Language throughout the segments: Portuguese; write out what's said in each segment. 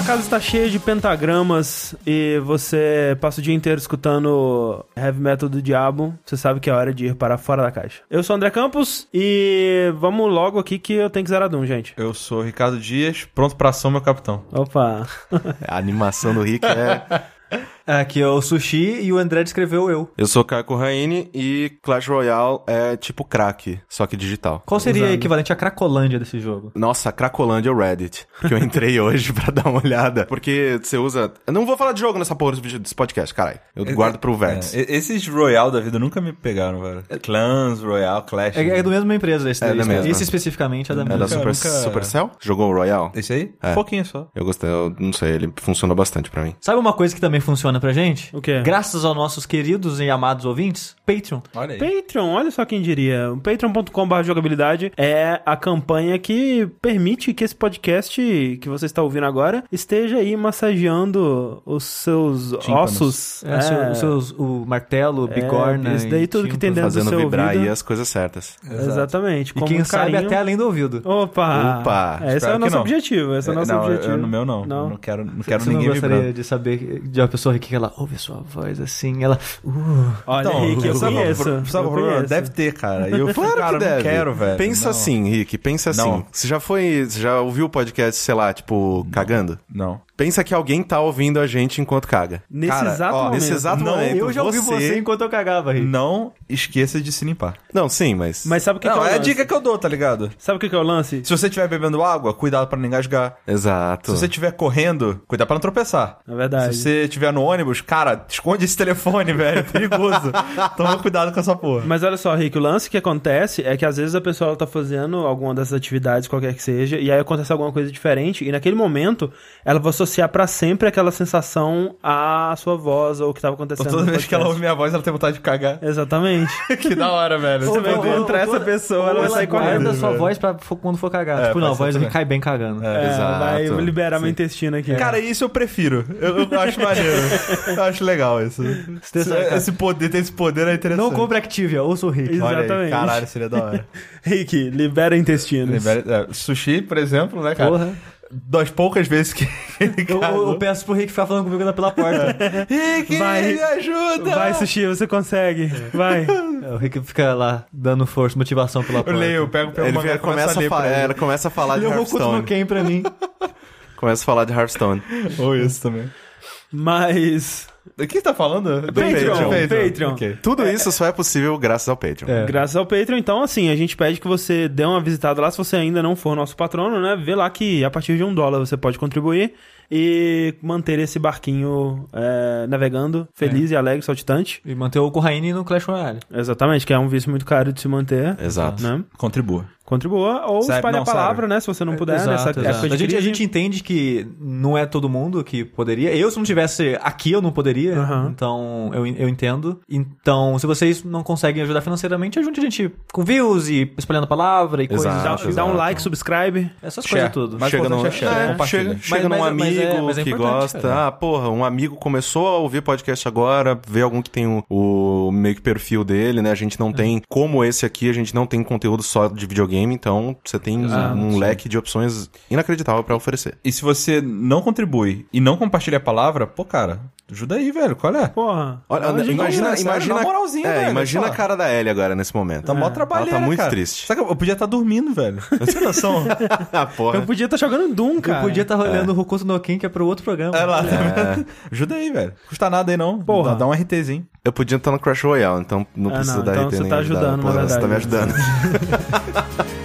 sua casa está cheia de pentagramas e você passa o dia inteiro escutando heavy metal do diabo, você sabe que é hora de ir para fora da caixa. Eu sou o André Campos e vamos logo aqui que eu tenho que zerar Doom, gente. Eu sou o Ricardo Dias, pronto pra ação, meu capitão. Opa. A animação do Rick é. Aqui é o Sushi e o André descreveu eu. Eu sou o Caio Raine e Clash Royale é tipo crack, só que digital. Qual seria Usando. o equivalente à Cracolândia desse jogo? Nossa, Cracolândia é o Reddit. Que eu entrei hoje pra dar uma olhada. Porque você usa. Eu não vou falar de jogo nessa porra desse podcast, caralho. Eu guardo pro Vértice. É, esses Royal da vida nunca me pegaram, velho. Clans, Royal, Clash. É, é da mesma empresa esse É daí. da mesma. Esse especificamente é da É mesma. da nunca- Super, nunca- Supercell? Jogou o Royale? Esse aí? É. Um pouquinho só. Eu gostei, eu não sei, ele funcionou bastante pra mim. Sabe uma coisa que também funciona pra gente? O quê? Graças aos nossos queridos e amados ouvintes, Patreon. Olha aí. Patreon, olha só quem diria. O patreon.com.br jogabilidade é a campanha que permite que esse podcast que você está ouvindo agora esteja aí massageando os seus Tímpanos. ossos. É, seu- seus, o martelo, bigorna. É, isso daí tudo que tem tímpanos. dentro do Fazendo seu vibrar ouvido. aí as coisas certas. Exatamente. E quem muito sabe carinho. até além do ouvido. Opa! Opa! Esse é o nosso não. objetivo. Esse é o nosso não, objetivo. eu- no meu não. Não. Não quero, não quero Você não ninguém gostaria vibrando. de saber de uma pessoa que ela ouve sua voz assim, ela. Uh, Olha, Então, Rick, eu sabe, conheço. Sabe eu conheço. Deve ter, cara. E eu Claro cara, que não deve. quero, velho. Pensa Não. assim, Rick, pensa assim. Não. Você já foi. Você já ouviu o podcast, sei lá, tipo, cagando? Não. Pensa que alguém tá ouvindo a gente enquanto caga. Nesse Cara, exato ó, momento. Nesse exato Não, momento. eu já ouvi você enquanto eu cagava, Rick. Não esqueça de se limpar. Não, sim, mas. Mas sabe o que, não, que é o é a lance? dica que eu dou, tá ligado? Sabe o que, que é o lance? Se você estiver bebendo água, cuidado pra não engasgar. Exato. Se você estiver correndo, cuidado pra não tropeçar. É verdade. Se você estiver no ônibus, cara, esconde esse telefone, velho. É perigoso. Toma cuidado com essa porra. Mas olha só, Rick, o lance que acontece é que às vezes a pessoa ela tá fazendo alguma dessas atividades, qualquer que seja, e aí acontece alguma coisa diferente, e naquele momento ela vai associar pra sempre aquela sensação à sua voz ou o que tava Então, acontecendo. toda no vez que ela ouve minha voz, ela tem vontade de cagar. Exatamente. que da hora, velho. Você vai encontrar essa pessoa, ela vai sair correndo. a sua voz pra quando for cagar. É, tipo, não, a voz cai bem cagando. É, Exato. vai liberar meu Sim. intestino aqui. Cara, isso eu prefiro. Eu, eu acho maneiro. Eu acho legal isso. Esse- Esse poder, ter esse poder é interessante. Não compre Activia, ouça o Rick. Aí, Exatamente. caralho, seria da hora. Rick, libera intestinos. Libera- é, sushi, por exemplo, né, cara? Porra. Das poucas vezes que ele Eu, eu- eu peço pro Rick ficar falando comigo lá pela porta. Rick, Vai. me ajuda! Vai, Sushi, você consegue. Vai. É, o Rick fica lá dando força, motivação pela Eu porta. leio, eu pego, pego Ele uma vira- começa, a é, ela começa a falar de Ele é o Hokuto no Hearthstone. Ken pra mim. Começa a falar de Hearthstone. Ou isso também. Mas. O que você tá falando? Do Patreon. Patreon. Ok. Tudo isso só é possível graças ao Patreon. É. Graças ao Patreon, então, assim, a gente pede que você dê uma visitada lá, se você ainda não for nosso patrono, né? Vê lá que a partir de um dólar você pode contribuir e manter esse barquinho é, navegando feliz e alegre, saltitante. E manter o Corraine no Clash Royale. Exatamente, que é um vício muito caro de se manter. Exato. Né? Contribua. Contribua ou Sério, espalhe não, a palavra, sério. né? Se você não puder, Exato, nessa exato. época de a, gente, a gente entende que não é todo mundo que poderia. Eu, se não tivesse aqui, eu não poderia. Aham. Então, eu, eu entendo. Então, se vocês não conseguem ajudar financeiramente, ajude a gente com views e espalhando a palavra e coisas. Exato, Dá, do tipo. dá um exato. like, subscribe. Essas Share. coisas tudo. Mas- chega num, é share, é, compartilha. chega, Mas- chega num mas é- mas amigo é- mas é que gosta. cara. Ah, porra, um amigo começou a ouvir podcast agora, vê algum que tem o, o meio que perfil dele, né? A gente não tem, como esse aqui, a gente não tem conteúdo só de videogame, então você tem Exato, um sim. leque de opções inacreditável pra oferecer. E se você não contribui e não compartilha a palavra, pô, cara, ajuda aí, velho. Qual é? Porra. Olha, Dá uma ajuda imagina, sério, imagina, na moralzinha, é, velho, imagina a cara da Ellie agora nesse momento. Tá mó Ela trabalhando, tá muito cara. triste. Sabe que eu podia estar dormindo, velho. Não tem noção. ah, porra. Eu podia estar jogando Doom, cara. Eu podia estar olhando o Hokuto no Ken, que é pro outro programa. É lá, tá vendo? Ajuda aí, velho. Custa nada aí, não. Porra. Dá, dá um RTzinho. Eu podia estar no Crash Royale, então não Ah, precisa não, dar então RT você nem tá ajudar. ajudando, Porra, na Você tá me verdade. ajudando.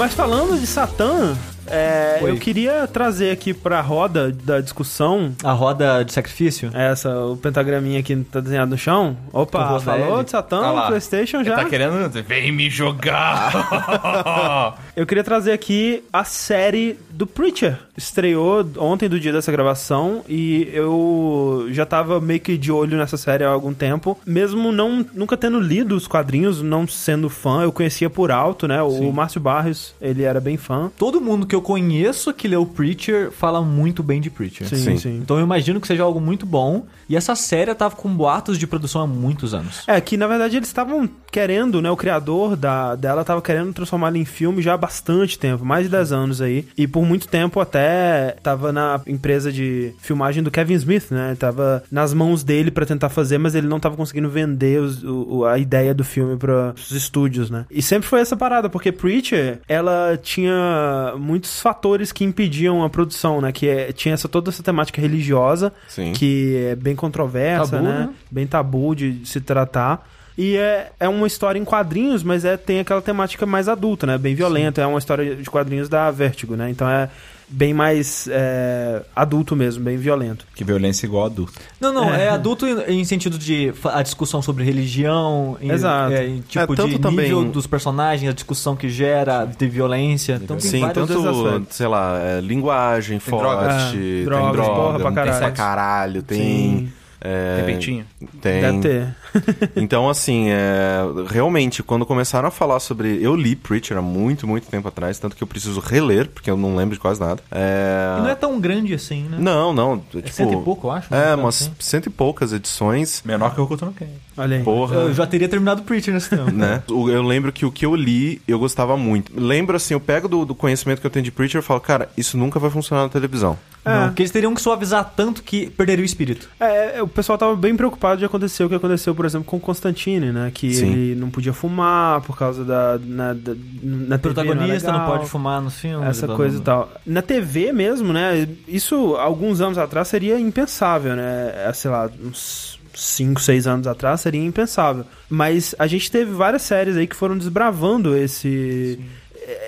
Mas falando de Satã, é, eu queria trazer aqui pra roda da discussão A roda de sacrifício. essa, o pentagraminha aqui tá desenhado no chão. Opa, falou de Satã, Ah lá. Playstation já. Tá querendo... Vem me jogar! Eu queria trazer aqui a série do Preacher. Estreou ontem do dia dessa gravação e eu já tava meio que de olho nessa série há algum tempo. Mesmo não nunca tendo lido os quadrinhos, não sendo fã, eu conhecia por alto, né? O Márcio Barrios, ele era bem fã. Todo mundo que eu conheço que leu Preacher fala muito bem de Preacher. Sim, Sim. sim. Então eu imagino que seja algo muito bom. E essa série tava com boatos de produção há muitos anos. É, que na verdade eles estavam querendo, né? O criador da, dela tava querendo transformar ela em filme já há bastante tempo, mais de 10 anos aí. E por muito tempo até tava na empresa de filmagem do Kevin Smith, né? Tava nas mãos dele pra tentar fazer, mas ele não tava conseguindo vender os- o- a ideia do filme para os estúdios, né? E sempre foi essa parada, porque Preacher, ela tinha muitos fatores que impediam a produção, né? Que é- tinha essa, toda essa temática religiosa, Sim. que é bem controversa, Tabu, né? né? Bem tabu de se tratar. E é, é uma história em quadrinhos, mas é, tem aquela temática mais adulta, né? Bem violenta. É uma história de quadrinhos da Vertigo, né? Então é bem mais é, adulto mesmo, bem violento. Que violência igual adulto. Não, não, é, É. adulto em, em sentido de a discussão sobre religião, em, Exato. é, em tipo É, tanto de também- nível dos personagens, a discussão que gera de violência. Então tem Sim, tanto, sei lá, é, linguagem Tem droga. forte, É, tem drogas, droga, porra pra tem caralho. pra caralho, tem... Sim. é, Tem peitinho? tem. Deve ter. Então, assim, é, realmente, quando começaram a falar sobre. Eu li Preacher há muito, muito tempo atrás, tanto que eu preciso reler, porque eu não lembro de quase nada. É... E não é tão grande assim, né? Não, não. É tipo, cento e pouco, eu acho. É, né? umas Assim. cento e poucas edições. Menor que o Hokuto no Ken. Olha aí. Porra. Eu já teria terminado Preacher nesse tempo. né? Eu lembro que o que eu li, eu gostava muito. Lembro, assim, eu pego do, do conhecimento que eu tenho de Preacher e falo, cara, isso nunca vai funcionar na televisão. Não, É. porque eles teriam que suavizar tanto que perderia o espírito. É, é, o pessoal tava bem preocupado de acontecer o que aconteceu, por exemplo, com o Constantine, né? Que Sim. ele não podia fumar por causa da. Na, da, na O TV protagonista não, não, pode fumar nos filmes. Essa coisa e tal. Na TV mesmo, né? Isso alguns anos atrás seria impensável, né? É, Sei lá, uns 5, 6 anos atrás seria impensável. Mas a gente teve várias séries aí que foram desbravando esse.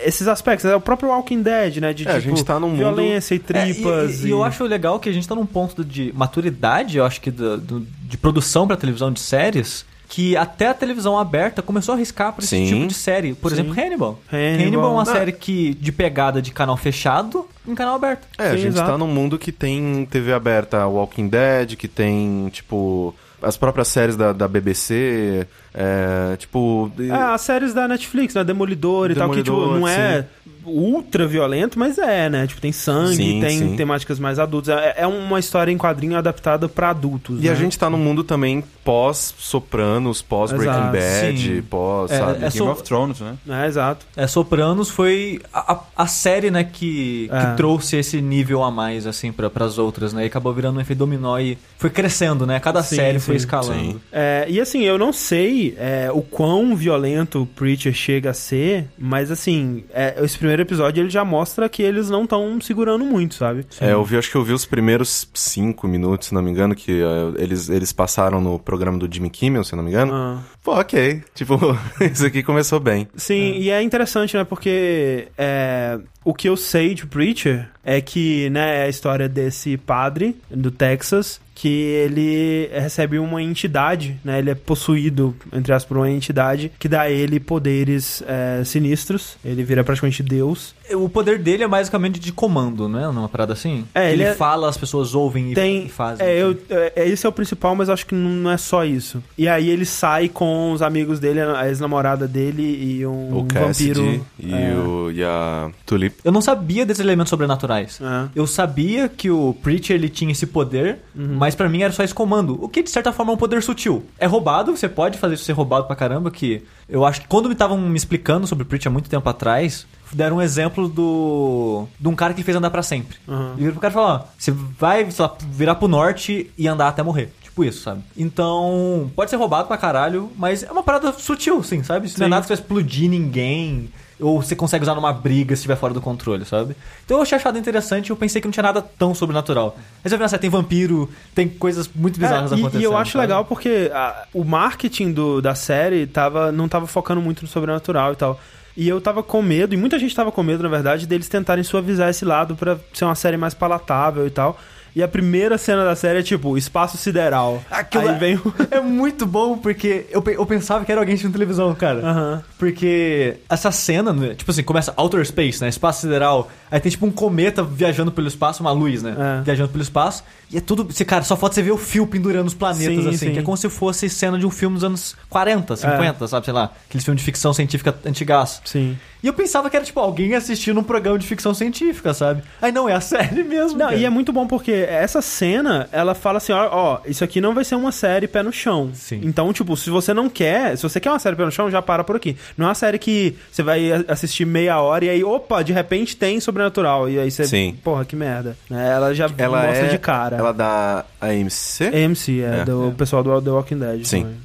Esses aspectos, né? o próprio Walking Dead, né? De É, a tipo, gente tá num mundo- violência e É, tripas. e, e- e eu acho legal que a gente tá num ponto de maturidade, eu acho que do- do- de produção pra televisão de séries, que até a televisão aberta começou a arriscar pra esse Sim. tipo de série. Por Sim. exemplo, Hannibal. Hannibal. é uma Não. série que de pegada de canal fechado em canal aberto. É, a Sim, gente exato. tá num mundo que tem TV aberta Walking Dead, que tem, tipo, as próprias séries da, da BBC, é, tipo... É, as séries da Netflix, né? Demolidor e tal, que tipo, Demolidor, não é ultra violento, mas é, né? Tipo, tem sangue, Sim, tem sim. temáticas mais adultas. É, é uma história em quadrinho adaptada pra adultos. E a né? gente tá num mundo também pós-Sopranos, pós-Breaking. Bad, Sim. pós, É, sabe? é Game so- of Thrones, né? É, exato. É, Sopranos foi a, a- a série, né, que, que É. trouxe esse nível a mais, assim, para as outras, né? E acabou virando um efeito dominó e foi crescendo, né? Cada Sim, série foi escalando. sim. É, e assim, eu não sei é, o quão violento o Preacher chega a ser, mas assim, é, esse primeiro episódio ele já mostra que eles não estão segurando muito, sabe? É, eu vi, acho que eu vi os primeiros cinco minutos, se não me engano, que é, eles, eles passaram no programa do Jimmy Kimmel, se não me engano. Ah. Pô, ok. Tipo, isso aqui começou bem. Sim, e é interessante, né? Porque é, o que eu sei de Preacher é que, né, é a história desse padre do Texas que ele recebe uma entidade, né? Ele é possuído, entre aspas, por uma entidade que dá a ele poderes é, sinistros. Ele vira praticamente Deus. O poder dele é basicamente de comando, né? Numa parada assim. É, ele ele é- fala, as pessoas ouvem e, Tem, e fazem. é, eu, é, é, esse é o principal, mas acho que não, não é só isso. E aí ele sai com os amigos dele, a ex-namorada dele e um o Cassidy vampiro. e, é, o, e a Tulip. Eu não sabia desses elementos sobrenaturais. é. Eu sabia que o Preacher ele tinha esse poder, Uhum. mas pra mim era só esse comando. O que de certa forma é um poder sutil. É roubado, você pode fazer isso ser roubado pra caramba, que eu acho que quando me estavam me explicando sobre o Preacher há muito tempo atrás, deram um exemplo do de um cara que fez andar pra sempre. Uhum. E vira pro cara e fala, ó, você vai, sei lá, virar pro norte e andar até morrer. Tipo isso, sabe? Então, pode ser roubado pra caralho, mas é uma parada sutil, sim, sabe? Isso não é nada que vai explodir ninguém. Ou você consegue usar numa briga se estiver fora do controle, sabe? Então eu achei achado interessante eu pensei que não tinha nada tão sobrenatural. Mas eu vi na série, tem vampiro, tem coisas muito bizarras É, e- acontecendo. E eu acho sabe? legal porque a- o marketing do, da série tava, não tava focando muito no sobrenatural e tal. E eu tava com medo, e muita gente tava com medo, na verdade, deles tentarem suavizar esse lado pra ser uma série mais palatável e tal. E a primeira cena da série é tipo, espaço sideral. Aquilo Aí é- vem o. É muito bom porque eu, eu pensava que era alguém assistindo televisão, cara. Aham. Porque essa cena, né, tipo assim, começa Outer Space, né? Espaço sideral. Aí tem tipo um cometa viajando pelo espaço, uma luz, né? É. Viajando pelo espaço. E é tudo. Você, cara, só falta você ver o fio pendurando os planetas, Sim, assim. sim. Que é como se fosse cena de um filme dos anos 40, 50, sabe? Sei lá. Aqueles filmes de ficção científica antigaço. Sim. E eu pensava que era, tipo, alguém assistindo um programa de ficção científica, sabe? Aí não, é a série mesmo. Não, cara. e é muito bom porque essa cena, ela fala assim, ó, ó, isso aqui não vai ser uma série pé no chão. Sim. Então, tipo, se você não quer, se você quer uma série pé no chão, já para por aqui. Não é uma série que você vai assistir meia hora e aí, opa, de repente tem sobrenatural. E aí você, Sim. porra, que merda. Né? Ela já Ela mostra é de cara. Ela dá AMC? AMC, é, É. do pessoal do The Walking Dead. Sim. também.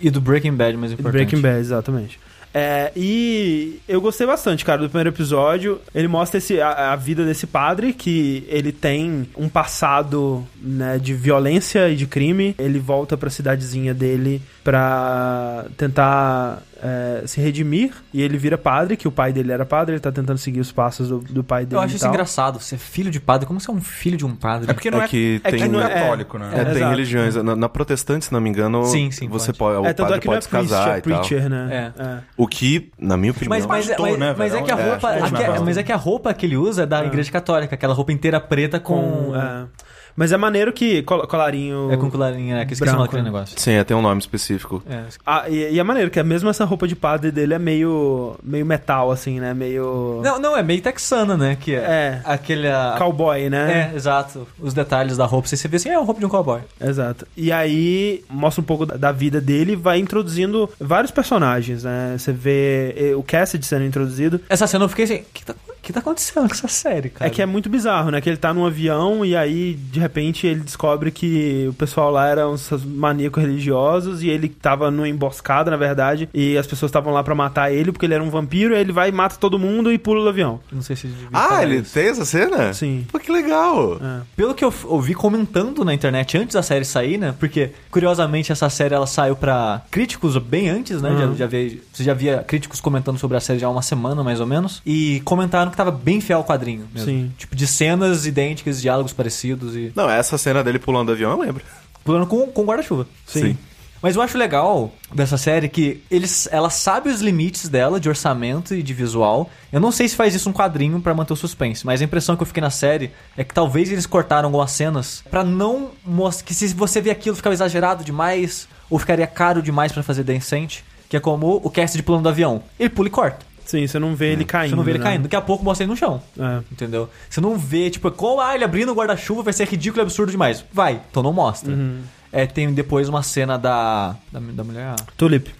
E do Breaking Bad, mais importante. Breaking Bad, exatamente. É, e eu gostei bastante, cara, do primeiro episódio. Ele mostra esse, a, a vida desse padre, que ele tem um passado né, de violência e de crime. Ele volta pra cidadezinha dele pra tentar é, se redimir. E ele vira padre, que o pai dele era padre. Ele tá tentando seguir os passos do, do pai dele. Eu acho e isso tal. engraçado. Você é filho de padre. Como você é um filho de um padre? É porque não É é, que é, que não é é- católico, né? É, tem Exato. religiões. Na, na protestante, se não me engano, Sim, sim, você pode. pode, o É, tanto padre é que não é pode se priest, casar é e tal. preacher, né? É. O que, na minha opinião... Mas, mas, pastor, mas, né, mas é que a roupa. é, é, mas é que a roupa que ele usa é da É. igreja católica, aquela roupa inteira preta com. Com, é. Mas é maneiro que col- colarinho. É com colarinha, é que esqueci o nome Branco, daquele né? negócio. Sim, é, tem um nome específico. É. Ah, e, e é maneiro que é mesmo essa roupa de padre dele é meio meio metal assim, né? Meio Não, não, é meio texana, né? Que é, É. aquele. a- cowboy, né? É, exato. Os detalhes da roupa, você você vê assim, é a roupa de um cowboy. Exato. E aí mostra um pouco da- da vida dele e vai introduzindo vários personagens, né? Você vê o Cassidy sendo introduzido. Essa cena eu fiquei assim, o que tá, que tá acontecendo com essa série, cara? É que é muito bizarro, né? Que ele tá num avião e aí, de repente, ele descobre que o pessoal lá era uns maníacos religiosos e ele tava numa emboscada, na verdade, e as pessoas estavam lá pra matar ele porque ele era um vampiro, aí ele vai e mata todo mundo e pula do avião. Não sei se Ah, ele isso. tem essa cena? Sim. Pô, que legal. É. Pelo que eu ouvi comentando na internet antes da série sair, né? Porque, curiosamente, essa série ela saiu pra críticos bem antes, né? Uhum. Já, já via, você já via críticos comentando sobre a série já há uma semana, mais ou menos. E comentaram que tava bem fiel ao quadrinho mesmo. Sim. Tipo, de cenas idênticas, diálogos parecidos e... Não, essa cena dele pulando do avião eu lembro. Pulando com, com guarda-chuva. Sim. Mas eu acho legal dessa série que eles, ela sabe os limites dela de orçamento e de visual. Eu não sei se faz isso um quadrinho pra manter o suspense, mas a impressão que eu fiquei na série é que talvez eles cortaram algumas cenas pra não mostrar que se você ver aquilo ficava exagerado demais ou ficaria caro demais pra fazer decente, que é como o cast de plano do avião. Ele pula e corta. Sim, você não vê ele caindo. Você não vê ele né? caindo. Daqui a pouco mostra ele no chão. É. Entendeu? Você não vê, tipo, como ah, ele abrindo o guarda-chuva vai ser ridículo e absurdo demais. Vai, então não mostra. Uhum. É, tem depois uma cena da. Da, da mulher. Tulip.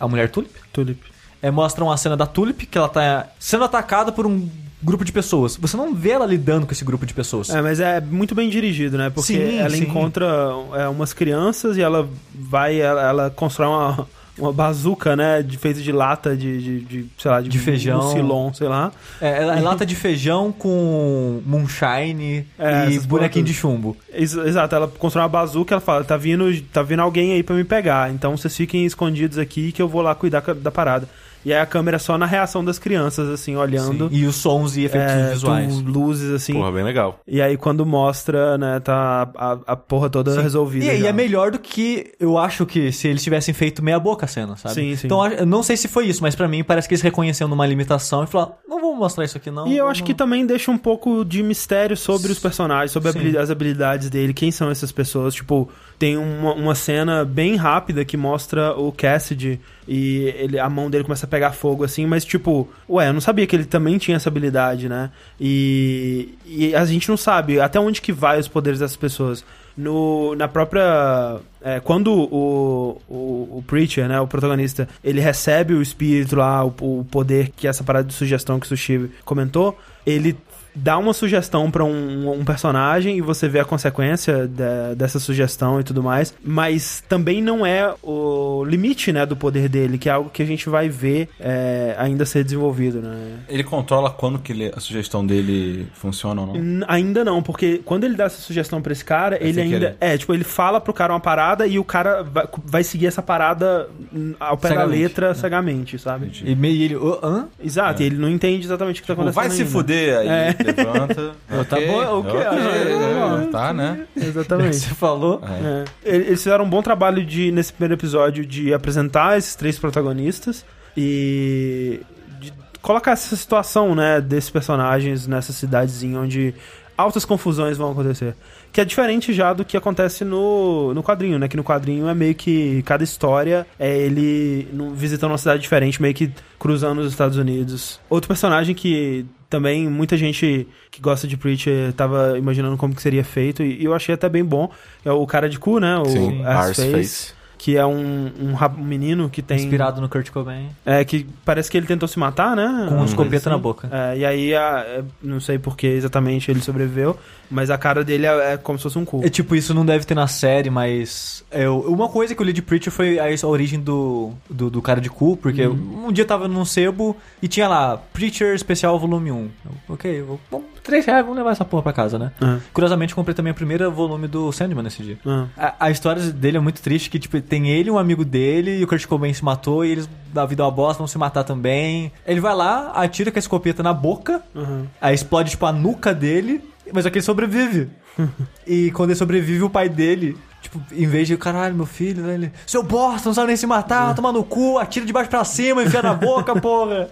A mulher Tulip. Tulip. É, mostra uma cena da Tulip que ela tá sendo atacada por um grupo de pessoas. Você não vê ela lidando com esse grupo de pessoas. É, mas é muito bem dirigido, né? Porque Sim, ela sim. encontra é, umas crianças e ela vai, ela, ela constrói uma, uma bazuca, né? De, feita de lata de, de, de, sei lá, de, De feijão. mucilon, sei lá. É, ela é lata de feijão com moonshine É, e bonequinho de chumbo. Ex- Exato, ela constrói uma bazuca ela fala, tá vindo, tá vindo alguém aí pra me pegar, então vocês fiquem escondidos aqui que eu vou lá cuidar da parada. E aí a câmera é só na reação das crianças, assim, olhando. Sim. E os sons e efeitos é, visuais. com luzes, assim. Porra, bem legal. E aí quando mostra, né, tá a, a porra toda Sim. resolvida. E, e é melhor do que eu acho que se eles tivessem feito meia boca a cena, sabe? Sim, sim. Então eu não sei se foi isso, mas pra mim parece que eles reconheceram uma limitação e falaram, não vamos mostrar isso aqui não. E eu acho que também deixa um pouco de mistério sobre os personagens, sobre Sim. as habilidades dele, quem são essas pessoas. Tipo, tem uma, uma cena bem rápida que mostra o Cassidy e ele, a mão dele começa a pegar fogo assim, mas tipo, ué, eu não sabia que ele também tinha essa habilidade, né? E, e a gente não sabe até onde que vai os poderes dessas pessoas. No, na própria. é, quando o, o, o Preacher, né, o protagonista, ele recebe o espírito lá, o, o poder que essa parada de sugestão que o Sushi comentou, ele dá uma sugestão pra um, um personagem e você vê a consequência de- dessa sugestão e tudo mais, mas também não é o limite, né, do poder dele, que é algo que a gente vai ver é, ainda ser desenvolvido, né? Ele controla quando que ele- a sugestão dele funciona ou não? N- Ainda não, porque quando ele dá essa sugestão pra esse cara, ele ainda. querer. É, tipo, ele fala pro cara uma parada e o cara vai, vai seguir essa parada hum, ao pé da letra né? cegamente, sabe? Entendi. E meio ele, "Ô, hã? Exato, e ele não entende exatamente o que tá Tipo, acontecendo. vai se ainda. fuder aí, É. levanta. Tá bom, ok, é, tá, né? Exatamente. Você falou? É. É. Eles fizeram um bom trabalho de, nesse primeiro episódio de apresentar esses três protagonistas e de colocar essa situação, né, desses personagens nessa cidadezinha onde altas confusões vão acontecer. Que é diferente já do que acontece no, no quadrinho, né? Que no quadrinho é meio que cada história é ele visitando uma cidade diferente, meio que cruzando os Estados Unidos. Outro personagem que também muita gente que gosta de Preacher tava imaginando como que seria feito, e eu achei até bem bom. É o cara de cu, né? O Sim, Arseface, Arseface. Que é um, um, um menino que tem... Inspirado no Kurt Cobain. É, que parece que ele tentou se matar, né? Com coisa escopeta na boca. É, e aí, a- é, não sei por que exatamente ele sobreviveu, mas a cara dele é, é como se fosse um cu. É tipo, isso não deve ter na série, mas. Eu, uma coisa que eu li de Preacher foi a, a origem do, do, do cara de cu, porque um dia eu tava num sebo e tinha lá, Preacher Especial Volume 1. Eu, ok, vou, bom, 3 reais, vamos levar essa porra pra casa, né? Ah, Curiosamente, eu comprei também o primeiro volume do Sandman nesse dia. ah. A, a história dele é muito triste, que tipo, tem ele, um amigo dele, e o Kurt Cobain se matou, e eles, da vida uma bosta, vão se matar também. Ele vai lá, atira com a escopeta na boca, Uhum. Aí explode, tipo, a nuca dele, mas que ele sobrevive. e quando ele sobrevive, o pai dele, tipo, em vez de, caralho, meu filho, né? Ele, seu bosta, não sabe nem se matar, toma no cu, atira de baixo pra cima, enfia na boca, porra.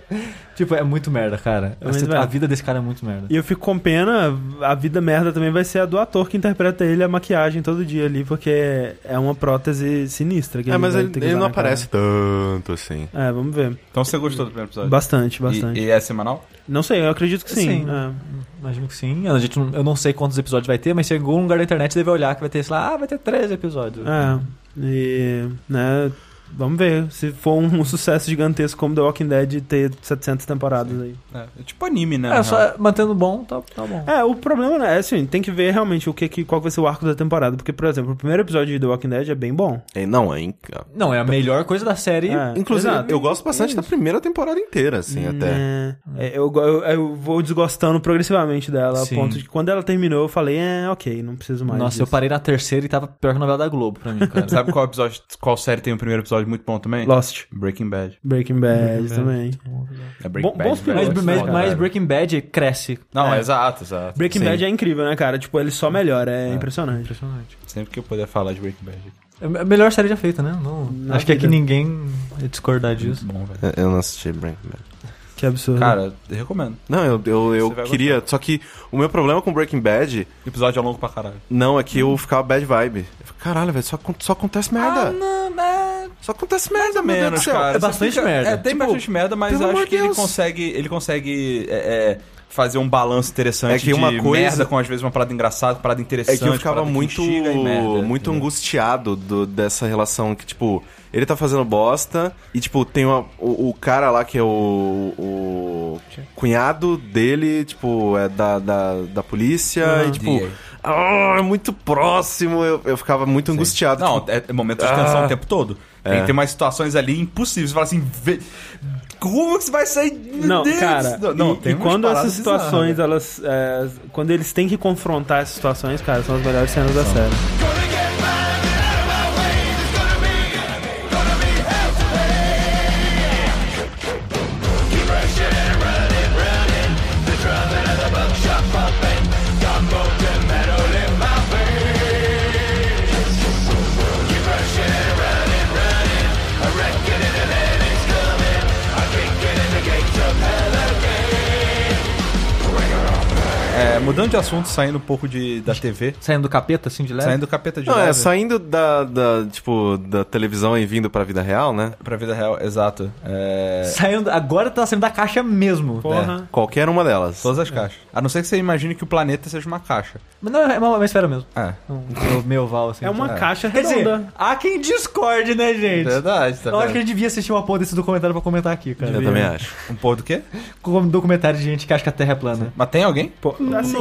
Tipo, é muito merda, cara. É muito a merda. vida desse cara é muito merda. E eu fico com pena, a vida merda também vai ser a do ator que interpreta ele, a maquiagem todo dia ali, porque é uma prótese sinistra. Que É, mas ele, que ele usar não na cara. aparece tanto assim. É, vamos ver. Então você gostou do primeiro episódio? Bastante, bastante. E, e é semanal? Não sei, eu acredito que sim. Sim. É. Imagino que sim. A gente eu não sei quantos episódios vai ter, mas se em algum lugar da internet deve olhar que vai ter, sei lá, ah, vai ter 13 episódios. É, e, né, vamos ver. Se for um, um sucesso gigantesco como The Walking Dead, ter 700 temporadas aí. É, é tipo anime, né? É, só mantendo bom, tá, tá bom. É, o problema né, é assim, tem que ver realmente o que, que qual vai ser o arco da temporada. Porque, por exemplo, o primeiro episódio de The Walking Dead é bem bom. É, não, é. inc- Não, é a melhor coisa da série. É, Inclusive, exato. eu gosto bastante da primeira temporada inteira, assim, até. É, eu, eu, eu vou desgostando progressivamente dela, Sim. a ponto de que quando ela terminou, eu falei, é, ok, não preciso mais. Nossa, eu disso. parei na terceira e tava pior que a novela da Globo pra mim, cara. Sabe qual episódio, qual série tem o primeiro episódio muito bom também? Lost, Breaking Bad. Breaking Bad também. É Breaking Bom- Bad. bons velho. mas, pilotos, mas, mas. Breaking Bad cresce. Não, É. exato, exato. Breaking Sim. Bad é incrível, né, cara? Tipo, ele só melhora, é, impressionante. Impressionante. Sempre que eu puder falar de Breaking Bad. É a melhor série já feita, né? Não, Na acho que aqui vida. ninguém ia discordar disso. Bom, velho. Eu não assisti Breaking Bad. Que absurdo. Cara, eu recomendo. Não, eu, eu, eu queria. Só que o meu problema com Breaking Bad Episódio é longo pra caralho. não é que eu ficava bad vibe. Eu Caralho, velho, só, só acontece merda. não, é... Só acontece merda, do Menos, céu. cara. É bastante fica- merda. É, tem Tipo, bastante merda, mas acho que ele consegue, ele consegue é, é, fazer um balanço interessante É que uma de coisa- merda com, às vezes, uma parada engraçada, parada É interessante. que eu ficava que muito, merda, muito entendeu? angustiado do- dessa relação que, tipo, ele tá fazendo bosta e, tipo, tem uma- o, o cara lá que é o, o cunhado dele, tipo, é da, da, da polícia Uhum. e, tipo, ah, é muito próximo. Eu, eu ficava muito angustiado. Não, tipo, é, é momento de tensão Ah. o tempo todo. Tem, É. tem umas situações ali impossíveis. Você fala assim, vê- como que você vai sair? Meu Não, Deus! cara, Não, não, e, tem e quando essas situações, bizarras, elas. é, quando eles têm que confrontar essas situações, cara, são as melhores cenas da série. Mudando de assunto, saindo um pouco de, da TV, Saindo do capeta, assim, de leve. saindo do capeta de Não, leve é saindo da, da, tipo, da televisão e vindo pra vida real, né? pra vida real, exato. É, Saindo, agora tá saindo da caixa mesmo. Porra. Qualquer uma delas. todas as caixas. A não ser que você imagine que o planeta seja uma caixa. Mas não, é uma, uma esfera mesmo. É. Um, meio- meio oval, assim. É uma É. caixa Quer dizer, redonda. há quem discorde, né, gente? Verdade, tá Eu acho que a gente devia assistir uma porra desse documentário pra comentar aqui, cara. Eu também acho. Um pouco do quê? Como documentário de gente que acha que a Terra é plana. Mas tem alguém? Pô, assim,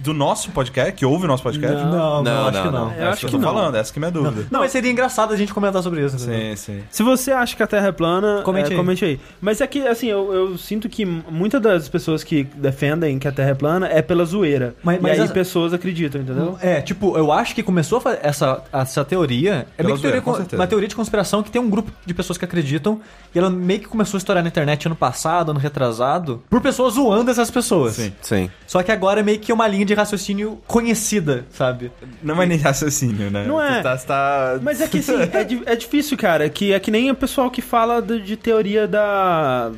Do nosso podcast, que ouve o nosso podcast? Não. Não, Não, acho não, que não. não. Eu É acho isso que eu que tô não. falando, essa que é a minha dúvida. Não, mas seria engraçado a gente comentar sobre isso. entendeu? Sim, sim. Se você acha que a Terra é plana, Comente é, aí. comente aí. Mas é que, assim, eu, eu sinto que muitas das pessoas que defendem que a Terra é plana é pela zoeira. Mas- e mas aí essa- pessoas acreditam, entendeu? É, tipo, eu acho que começou essa, essa teoria. É meio que teoria, com uma teoria de conspiração que tem um grupo de pessoas que acreditam. E ela meio que começou a estourar na internet ano passado, ano retrasado, por pessoas zoando essas pessoas. Sim. Sim. Só que agora é meio que uma linha de raciocínio conhecida, sabe? Não é nem raciocínio, né? Não é. Tá, tá- Mas é que assim, é, é difícil, cara. Que é que nem o pessoal que fala de, de teoria da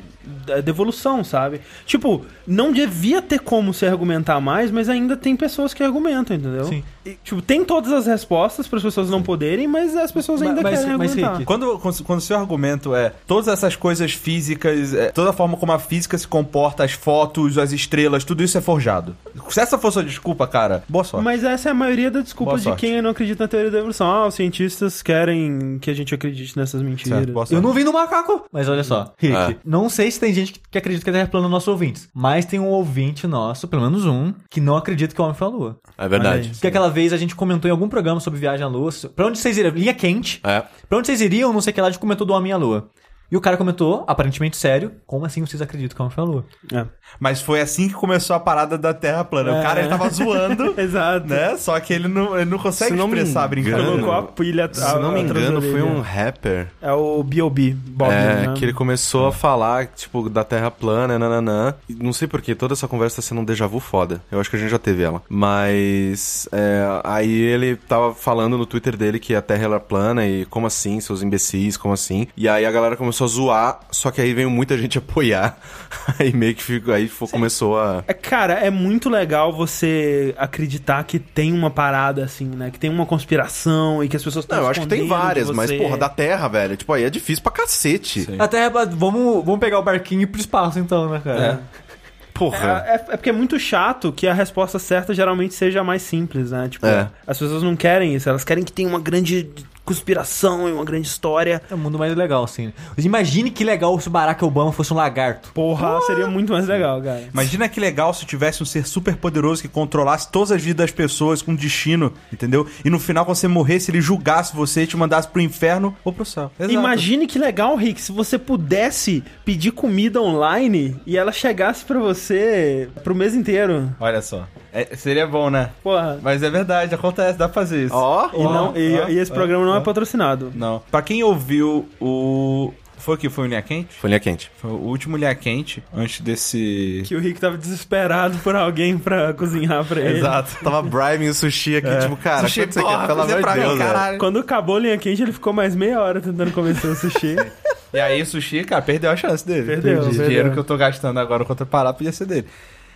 devolução, sabe? Tipo, não devia ter como se argumentar mais, mas ainda tem pessoas que argumentam, entendeu? Sim. E, tipo, tem todas as respostas para as pessoas não poderem, mas as pessoas ainda Mas- querem mas, argumentar. Rick, Quando, quando, quando o seu argumento é todas essas coisas físicas, é, toda a forma como a física se comporta, as fotos, as estrelas, tudo isso é forjado. Se essa for sua desculpa, cara, boa sorte. Mas essa é a maioria da desculpa Boa de quem não acredita na teoria da evolução. Ah, os cientistas querem que a gente acredite nessas mentiras. Certo, boa sorte. Eu não vi no macaco. Mas olha só, Rick, Ah. não sei se tem gente que acredita que a Terra é plana nos nossos ouvintes, mas tem um ouvinte nosso, pelo menos um, que não acredita que o homem foi à Lua. É verdade. Porque aquela vez a gente comentou em algum programa sobre viagem à Lua. Pra onde vocês iriam? Linha quente. É. Pra onde vocês iriam? Não sei o que lá, a gente comentou do homem à Lua. E o cara comentou, aparentemente sério, como assim vocês acreditam que foi à Lua? É. Mas foi assim que começou a parada da Terra plana. O cara ele tava zoando, Exato. né? Só que ele não, ele não consegue Se não me expressar a brincadeira. engano- Colocou a pilha Se não me engano, foi um rapper. É o B.O.B. Bob, É, né? que ele começou a falar, tipo, da Terra plana, nananã. E Não sei porquê, toda essa conversa tá sendo um déjà vu foda. Eu acho que a gente já teve ela. Mas, é, aí ele tava falando no Twitter dele que a Terra era plana e como assim, seus imbecis, como assim. E aí a galera começou a zoar, só que aí veio muita gente apoiar. aí meio que ficou, aí fo- começou a... É, cara, é muito legal você acreditar que tem uma parada assim, né? Que tem uma conspiração e que as pessoas estão Não, eu acho que tem várias, mas, porra, da Terra, velho, tipo, aí é difícil pra cacete. Sim. A Terra, vamos, vamos pegar o barquinho e ir pro espaço então, né, cara? Porra. É, é- é porque é muito chato que a resposta certa geralmente seja a mais simples, né? Tipo, É. as pessoas não querem isso, elas querem que tenha uma grande conspiração e uma grande história. É um mundo mais legal, assim. Mas imagine que legal se o Barack Obama fosse um lagarto. Porra, seria muito mais legal, cara. Imagina que legal se tivesse um ser super poderoso que controlasse todas as vidas das pessoas com destino, entendeu? E no final, quando você morresse, ele julgasse você e te mandasse pro inferno ou pro céu. Exato. Imagine que legal, Rick, se você pudesse pedir comida online e ela chegasse pra você pro mês inteiro. Olha só. É, seria bom, né? Porra. Mas é verdade, acontece, dá pra fazer isso. Ó, E, não, e, ó, e esse programa não ó. é patrocinado. Não. Pra quem ouviu o. Foi o que? Foi o Linha Quente? folhinha quente. Foi o último Linha Quente, antes desse. Que o Rick tava desesperado por alguém pra cozinhar pra ele. Exato. Tava bribing o sushi aqui, tipo, cara, Sushi, quanto você porra, quer? Pelo amor de mim, Deus, caralho. Quando acabou a linha quente, ele ficou mais meia hora tentando convencer o sushi. E aí o sushi, cara, perdeu a chance dele. Perdeu, O dinheiro que eu tô gastando agora contra parar podia ser dele.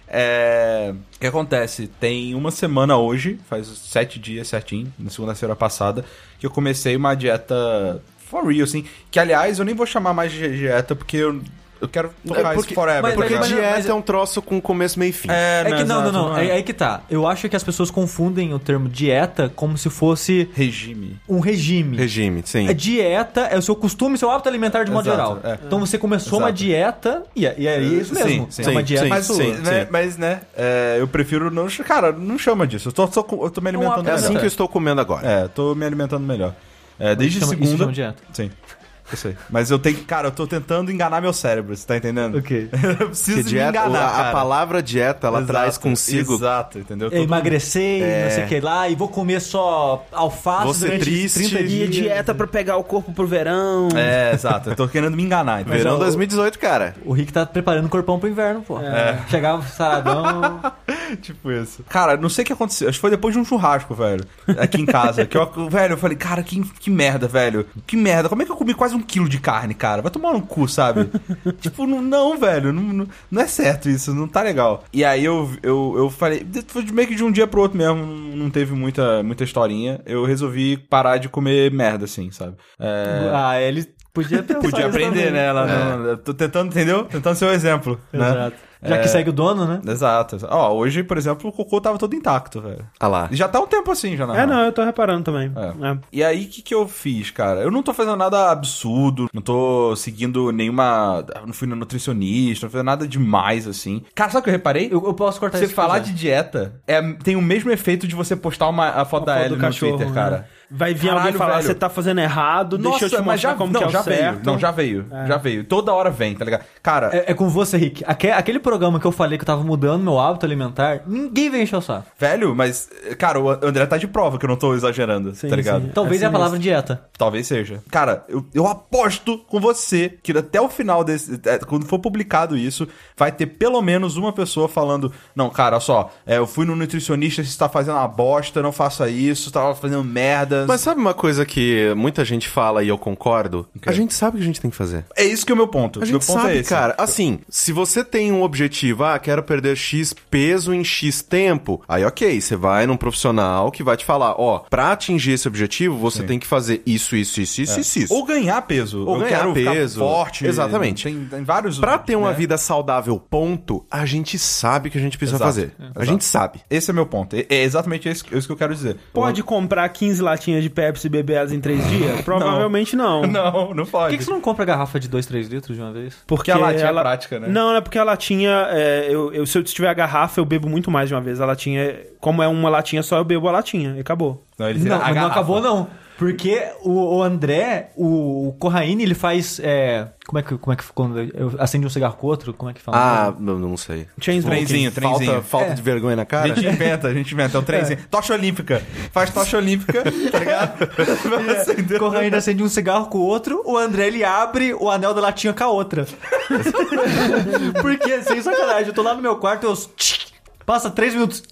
É... O que acontece? Tem uma semana hoje, faz sete dias certinho, na segunda-feira passada, que eu comecei uma dieta for real, assim. Que, aliás, eu nem vou chamar mais de dieta, porque eu, eu quero tocar É porque- isso forever. mas- tá Porque ligado? mas- dieta mas- é um troço com começo, meio e fim. É, É que não, não, exato, não. É, é que tá. Eu acho que as pessoas confundem o termo dieta como se fosse Regime. um regime. Regime, sim. A dieta é o seu costume, seu hábito alimentar de modo Exato, geral. é. Então você começou Exato. uma dieta e é, e é isso Sim, mesmo. sim. é uma Sim, dieta sim, Mas, sua. sim. né, mas, né, é, eu prefiro não... Cara, não chama disso. Eu tô, tô, eu tô me alimentando É melhor. assim que eu estou comendo agora. É, tô me alimentando melhor. É, desde Chama- isso segunda... chama dieta. Sim. Eu sei. Mas eu tenho. Cara, eu tô tentando enganar meu cérebro, você tá entendendo? Ok. eu preciso Porque dieta, me enganar. a, a palavra dieta, ela Exato, traz consigo Exato, entendeu? É, Todo- emagrecer, É. não sei o que lá, e vou comer só alface Vou ser durante triste. 30 E dias. dieta pra pegar o corpo pro verão. É, exato. Eu tô querendo me enganar. entendeu? Verão ó, 2018, cara. O Rick tá preparando o corpão pro inverno, pô. É. Chegava saradão. tipo isso. Cara, não sei o que aconteceu. Acho que foi depois de um churrasco, velho. Aqui em casa. que eu, velho, eu falei, cara, que, que merda, velho. Que merda. Como é que eu comi quase um quilo de carne, cara? Vai tomar no cu, sabe? tipo, não, não velho. Não, não, não é certo isso. Não tá legal. E aí eu, eu, eu falei, foi meio que de um dia pro outro mesmo. Não teve muita, muita historinha. Eu resolvi parar de comer merda, assim, sabe? É. Ah, ele podia Podia aprender, também. né? Ela não, eu tô tentando, entendeu? Tentando ser o exemplo. Né? Já É. que segue o dono, né? Exato. Ó, hoje, por exemplo, o cocô tava todo intacto, velho. Ah lá. Já tá um tempo assim, já na É, real. não, eu tô reparando também. É. É. E aí, o que, que eu fiz, cara? Eu não tô fazendo nada absurdo, não tô seguindo nenhuma. Não fui no nutricionista, não fiz nada demais, assim. Cara, sabe o que eu reparei? Eu, eu posso cortar você isso se falar quiser. de dieta é, tem o mesmo efeito de você postar uma, a foto Uma da foto Ellie no cachorro, Twitter, né? Vai vir Caralho, alguém falar, velho. você tá fazendo errado, deixa eu te mostrar como não, que é o já certo. veio. Não, já veio. Já veio. Toda hora vem, tá ligado? Cara, É, é com você, Rick. Aque- aquele programa que eu falei que eu tava mudando meu hábito alimentar, ninguém vem encher o saco. velho, mas, cara, o André tá de prova que eu não tô exagerando, Sim, tá ligado? sim. Talvez Assim é a palavra dieta. Talvez seja. Cara, eu, eu aposto com você que até o final desse. é, quando for publicado isso, vai ter pelo menos uma pessoa falando: Não, cara, olha só, é, eu fui no nutricionista, você tá fazendo uma bosta, não faça isso, tava fazendo merda. Mas sabe uma coisa que muita gente fala e eu concordo? A gente sabe o que a gente tem que fazer. É isso que é o meu ponto. A meu gente ponto sabe, é esse. cara. Assim, se você tem um objetivo, ah, quero perder X peso em X tempo, aí ok, você vai num profissional que vai te falar, ó, pra atingir esse objetivo, você tem que fazer isso, isso, isso, isso, isso, isso. Ou ganhar peso. Ou eu ganhar quero peso. Ficar forte. Exatamente. Tem, tem vários. Pra ter uma né? vida saudável, ponto, a gente sabe que a gente precisa Exato. fazer. A Exato. gente sabe. Esse é meu ponto. É é exatamente isso, isso que eu quero dizer. Pode comprar 15 latinhas de Pepsi e beber elas em 3 dias? Provavelmente não. Não, não Por pode. que, que você não compra garrafa de 2, 3 litros de uma vez? Porque a latinha é prática, né? Não, é porque a latinha. é, eu, eu- se eu tiver a garrafa, eu bebo muito mais de uma vez. A latinha, como é uma latinha só, eu bebo a latinha. E acabou. Não, ele Não, a mas não garrafa. acabou não. Porque o, o André, o, o Corraine, ele faz. é, como é que como é que quando eu acende um cigarro com o outro? Como é que fala? Ah, não, não sei. Chainsmoking. Trenzinho, trenzinho. Falta, falta É. de vergonha na A cara? gente inventa, a gente inventa. É um trenzinho. Tocha olímpica. Faz tocha olímpica, tá ligado? Acender. Corraine acende um cigarro com o outro, o André ele abre o anel da latinha com a outra. Porque, sem sacanagem, eu tô lá no meu quarto, eu. Passa três minutos.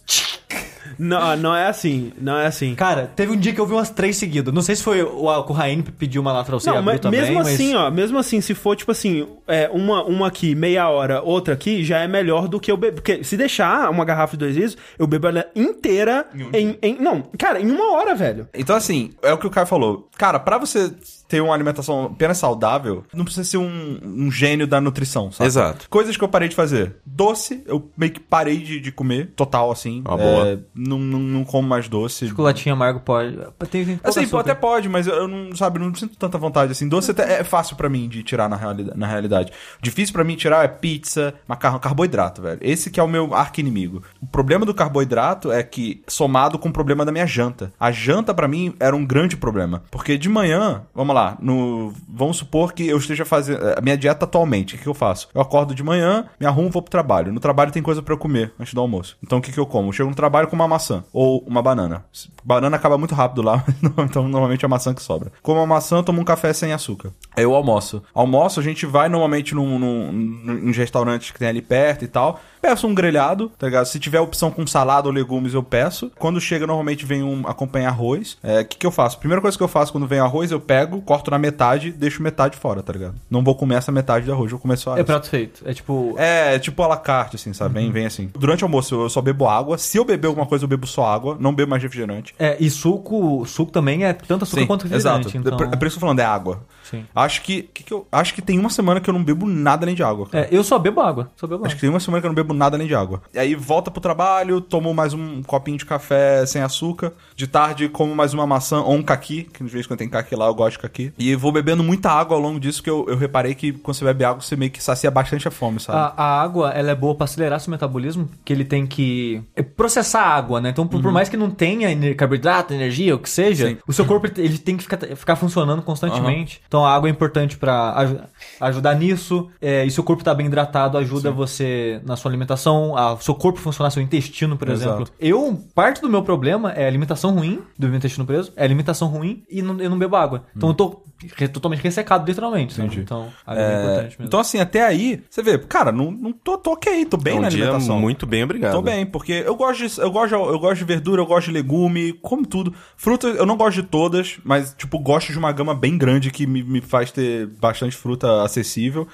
Não, não é assim. Não é assim. Cara, teve um dia que eu vi umas três seguidas. Não sei se foi o, o Corraine pediu uma lá pra você Não, abrir mas também, mesmo mas... assim, ó, mesmo assim, se for tipo assim, é, uma, uma aqui, meia hora, outra aqui, já é melhor do que eu beber. Porque se deixar uma garrafa de dois litros, eu bebo ela inteira em, em- Não, cara, em uma hora, velho. Então, assim, é o que o Caio falou. Cara, pra você ter uma alimentação apenas saudável, não precisa ser um, um gênio da nutrição, sabe? Exato. Coisas que eu parei de fazer. Doce, eu meio que parei de, de comer, total, assim. Ah, boa. É, não, não, não como mais doce. Chocolatinho amargo pode... Tem, tem Assim, pô, açúcar. até pode, mas eu, eu não, sabe, não sinto tanta vontade, assim. Doce até é fácil pra mim de tirar na, realidade, na realidade. O difícil pra mim tirar é pizza, macarrão, carboidrato, velho. Esse que é o meu arqui-inimigo. O problema do carboidrato é que, somado com o problema da minha janta. A janta, pra mim, era um grande problema. Porque de manhã, vamos lá, no... Vamos supor que eu esteja fazendo... A minha dieta atualmente, o que, que eu faço? Eu acordo de manhã, me arrumo, vou pro trabalho. No trabalho tem coisa pra eu comer antes do almoço. Então o que, que eu como? Eu chego no trabalho com uma maçã ou uma banana. Banana acaba muito rápido lá, então normalmente é a maçã que sobra. Como uma maçã, tomo um café sem açúcar. Aí eu almoço. Almoço, a gente vai normalmente num, num, num, nos restaurantes que tem ali perto e tal. Peço um grelhado, tá ligado? Se tiver opção com salada ou legumes, eu peço. Quando chega, normalmente vem um acompanhar arroz. É, O que, que eu faço? Primeira coisa que eu faço quando vem arroz, eu pego, corto na metade, deixo metade fora, tá ligado? Não vou comer essa metade de arroz, vou comer só É prato feito. É tipo... É, tipo a la carte, assim, sabe? Vem, vem assim. Durante o almoço eu só bebo água. Se eu beber alguma coisa, eu bebo só água. Não bebo mais refrigerante. É, e suco, suco também é tanto açúcar quanto refrigerante. exato. Então... É por- É por isso que eu tô falando, é água. Sim. Acho que, que, que eu, acho que tem uma semana que eu não bebo nada além de água. cara. É, eu só bebo água. Só bebo Acho água. que tem uma semana que eu não bebo nada além de água. E aí volta pro trabalho, tomo mais um copinho de café sem açúcar. De tarde, como mais uma maçã ou um caqui, que às vezes quando tem caqui lá eu gosto de caqui. E vou bebendo muita água ao longo disso, que eu, eu reparei que quando você bebe água, você meio que sacia bastante a fome, sabe? A, a água, ela é boa pra acelerar seu metabolismo, que ele tem que é, processar a água, né? Então, por, por mais que não tenha carboidrato, energia, o que seja, Uhum. Sim. o seu corpo ele tem que ficar, ficar funcionando constantemente. Então, a água é importante pra aju- ajudar nisso. É, e se o corpo tá bem hidratado, ajuda você na sua alimentação, a, o seu corpo funcionar, seu intestino, por Exato. exemplo. Eu, parte do meu problema é alimentação ruim, do meu intestino preso, é alimentação ruim e não, eu não bebo água. Então, eu tô re- totalmente ressecado, literalmente. sabe? Hum. Entendi. Então, a água é, É, importante mesmo. então, assim, até aí, você vê, cara, não, não tô, tô ok, tô bem É um na dia alimentação. muito bem obrigado. Tô bem, porque eu gosto de, eu gosto de, eu gosto de verdura, eu gosto de legume, como tudo. Fruta, eu não gosto de todas, mas, tipo, gosto de uma gama bem grande que me, me faz ter bastante fruta acessível.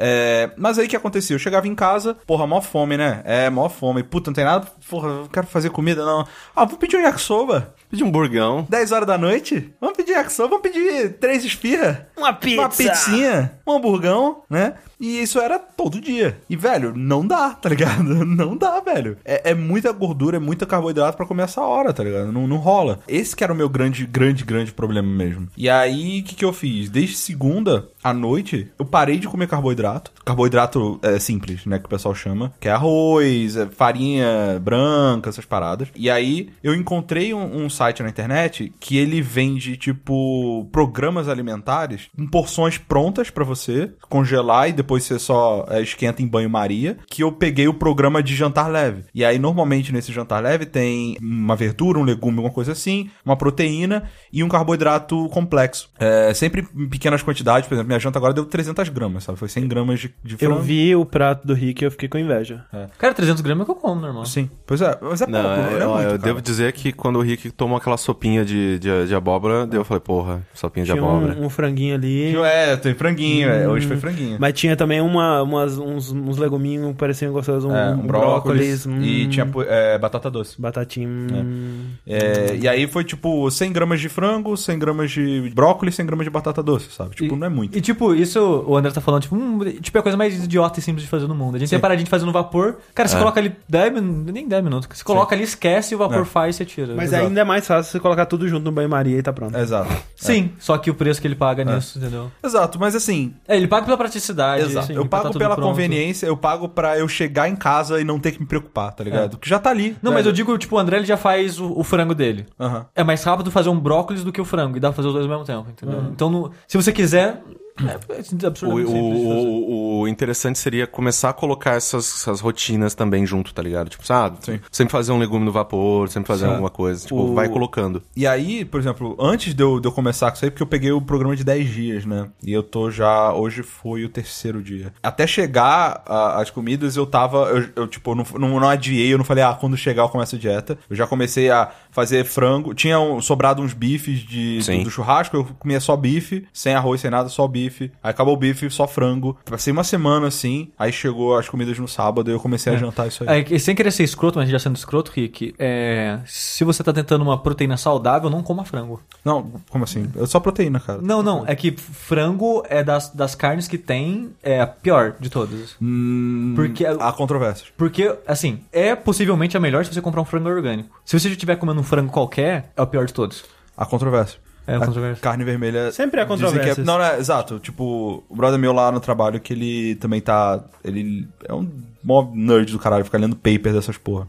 É, mas aí que acontecia? Eu chegava em casa, porra, mó fome, né? É, mó fome. Puta, não tem nada, porra, eu quero fazer comida, não. Ah, vou pedir um yakisoba. Pedir um burgão. 10 horas da noite? Vamos pedir yakisoba, vamos pedir três esfirra. Uma pizza. Uma pizzinha, um hamburgão, né? E isso era todo dia. E, velho, não dá, tá ligado? Não dá, velho. É, é muita gordura, é muita carboidrato pra comer essa hora, tá ligado? Não, não rola. Esse que era o meu grande, grande, grande problema mesmo. E aí, o que, que eu fiz? Desde segunda à noite, eu parei de comer carboidrato. Carboidrato é, simples, né? Que o pessoal chama. Que é arroz, é farinha branca, essas paradas. E aí, eu encontrei um, um site na internet que ele vende, tipo, programas alimentares em porções prontas pra você congelar e depois você só é, esquenta em banho-maria. Que eu peguei o programa de jantar leve. E aí, normalmente, nesse jantar leve tem uma verdura, um legume, alguma coisa assim, uma proteína e um carboidrato complexo. É, sempre em pequenas quantidades. Por exemplo, minha janta agora deu 300 gramas, sabe? Foi 100 gramas de, de Eu frango. vi o prato do Rick e eu fiquei com inveja. Cara, 300 gramas é que eu como, normal. Sim. Pois é, mas é Não, pouco, não é eu, muito, eu cara. devo dizer que quando o Rick tomou aquela sopinha de, de, de abóbora, daí eu falei, porra, sopinha de Tinha abóbora. um, um franguinho ali. É, tem franguinho, é, hoje foi franguinho. Mas tinha também uma, umas, uns, uns leguminhos que pareciam gostosos. Um, É, um brócolis, hum, e tinha é, batata doce. Batatinha. hum. É, e aí foi tipo 100 gramas de frango, 100 gramas de brócolis, 100 gramas de batata doce, sabe? Tipo, E- não é muito. E tipo, isso o André tá falando, tipo, hum, tipo, é a coisa mais idiota e simples de fazer no mundo. A gente tem paradinha de fazer no vapor. Cara, você É. coloca ali 10 minutos, nem 10 minutos. Você coloca ali, esquece, o vapor É. faz e você tira. Mas Exato. ainda é mais fácil você colocar tudo junto no banho-maria e tá pronto. Exato. Sim, só que o preço que ele paga nisso, entendeu? Exato, mas assim, É, ele paga pela praticidade. Exato. sim, eu tá pago tudo pela pronto. conveniência, eu pago pra eu chegar em casa e não ter que me preocupar, tá ligado? Porque já tá ali. Não, né? mas eu digo, tipo, o André ele já faz o, o frango dele. Aham. É mais rápido fazer um brócolis do que o frango. E dá pra fazer os dois ao mesmo tempo, entendeu? Então, no- se você quiser. É, é O, o, o interessante seria começar a colocar essas, essas rotinas também junto, tá ligado? Tipo, sabe? Sim. Sempre fazer um legume no vapor, sempre fazer Sim. alguma coisa. Tipo, O- vai colocando. E aí, por exemplo, antes de eu, de eu começar com isso aí, porque eu peguei o programa de 10 dias, né? E eu tô já. Hoje foi o terceiro dia. Até chegar a- as comidas, eu tava. Eu, eu, tipo, não, não, não adiei, eu não falei, ah, quando chegar eu começo a dieta. Eu já comecei a fazer frango. Tinha um- sobrado uns bifes de, do, do churrasco, eu comia só bife, sem arroz, sem nada, só bife. Aí acabou o bife, só frango. Passei uma semana assim, aí chegou as comidas no sábado e eu comecei a jantar isso aí. É, sem querer ser escroto, mas já sendo escroto, Rick, é, se você tá tentando uma proteína saudável, não coma frango. Não, como assim? É só proteína, cara. Não, não, é que frango é das, das carnes que tem, é a pior de todas. Hum, Porque- há controvérsias. Porque, assim, é possivelmente a melhor se você comprar um frango orgânico. Se você já estiver comendo um frango qualquer, é o pior de todos. Há controvérsia. É controvérsia. Carne vermelha. Sempre que controvérsias. É... Não, não, é, exato. Tipo, o brother meu lá no trabalho que ele também tá. Ele é um mó nerd do caralho, fica lendo paper dessas porra.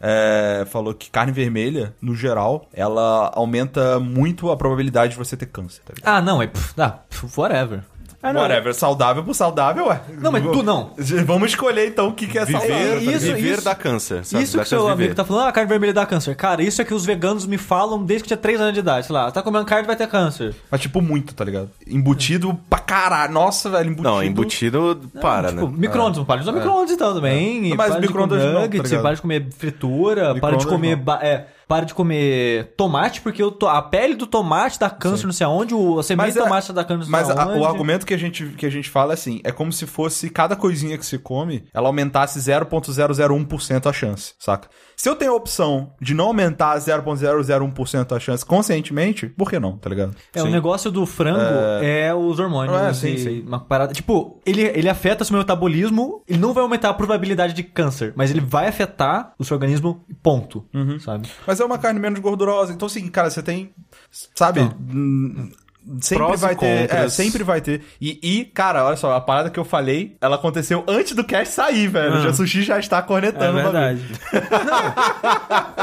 É, falou que carne vermelha, no geral, ela aumenta muito a probabilidade de você ter câncer. Tá? Ah, não, é. pff, Ah, pff, whatever. Ah, não. Whatever, saudável por saudável, ué. Não, mas tu não. Vamos escolher então o que, que é saudável. É, tá ligado? isso- viver isso- dá câncer, sabe? Isso Dá que seu chance de amigo viver. tá falando, ah, carne vermelha dá câncer. Cara, isso é que os veganos me falam desde que tinha 3 anos de idade. Sei lá, tá comendo carne vai ter câncer. Mas tipo, muito, tá ligado? Embutido pra caralho. Nossa, velho, embutido. Não, embutido, para, tipo, né? micro-ondas, não para de usar micro-ondas então também. Não, E mas micro-ondas não, tá para de comer fritura, para de comer... não. É, para de comer tomate, porque o to- a pele do tomate dá câncer não sei aonde, o, a semente Mas do é- tomate dá câncer não Mas sei a- aonde. o argumento que a, gente, que a gente fala é assim: é como se fosse cada coisinha que se come, ela aumentasse 0,001% a chance, saca? Se eu tenho a opção de não aumentar 0,001% a chance conscientemente, por que não, tá ligado? É, o negócio do frango é, os hormônios. É, sim, e sim. Uma parada, tipo, ele, ele afeta o seu metabolismo, ele não vai aumentar a probabilidade de câncer, mas ele vai afetar o seu organismo, ponto. Uhum. Sabe? Mas é uma carne menos gordurosa. Então, assim, cara, você tem. Sabe? hum, Sempre Prós e vai ter. É, sempre vai ter. E, e, cara, olha só, a parada que eu falei, ela aconteceu antes do cast sair, velho. Ah. Já sushi já está É cornetando o bagulho. verdade.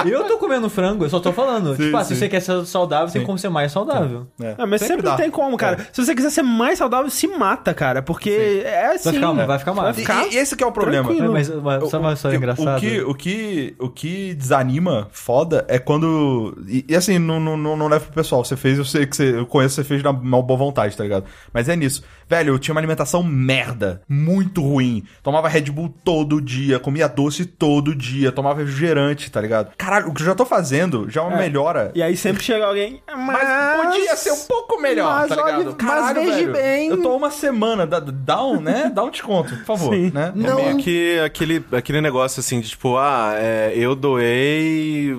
Eu tô comendo frango, eu só tô falando. Sim, tipo, ah, se sim. você quer ser saudável, tem Sim. como ser mais saudável. É. Ah, mas sempre, dá. tem como, cara. Se você quiser ser mais saudável, se mata, cara. Porque é assim. Vai ficar, né? vai ficar mais. E, e esse que é o problema. Tranquilo. Mas, mas sabe uma história o, engraçada? O que, o, que, o que desanima foda é quando. E, e assim, não, não, não, não leva pro pessoal. Você fez, eu sei que você. Eu conheço, você fez na mal boa vontade, tá ligado? Mas é nisso. Velho, eu tinha uma alimentação merda. Muito ruim. Tomava Red Bull todo dia, comia doce todo dia, tomava refrigerante, tá ligado? Caralho, o que eu já tô fazendo já é uma melhora. E aí sempre chega alguém. Mas, Mas podia ser um pouco melhor, mas tá ligado? olha- mas veja velho, bem. Eu tô uma semana, dá, dá um, né? Dá um desconto, por favor, Sim. né? É meio que aquele, aquele negócio assim, de tipo, ah, é, eu doei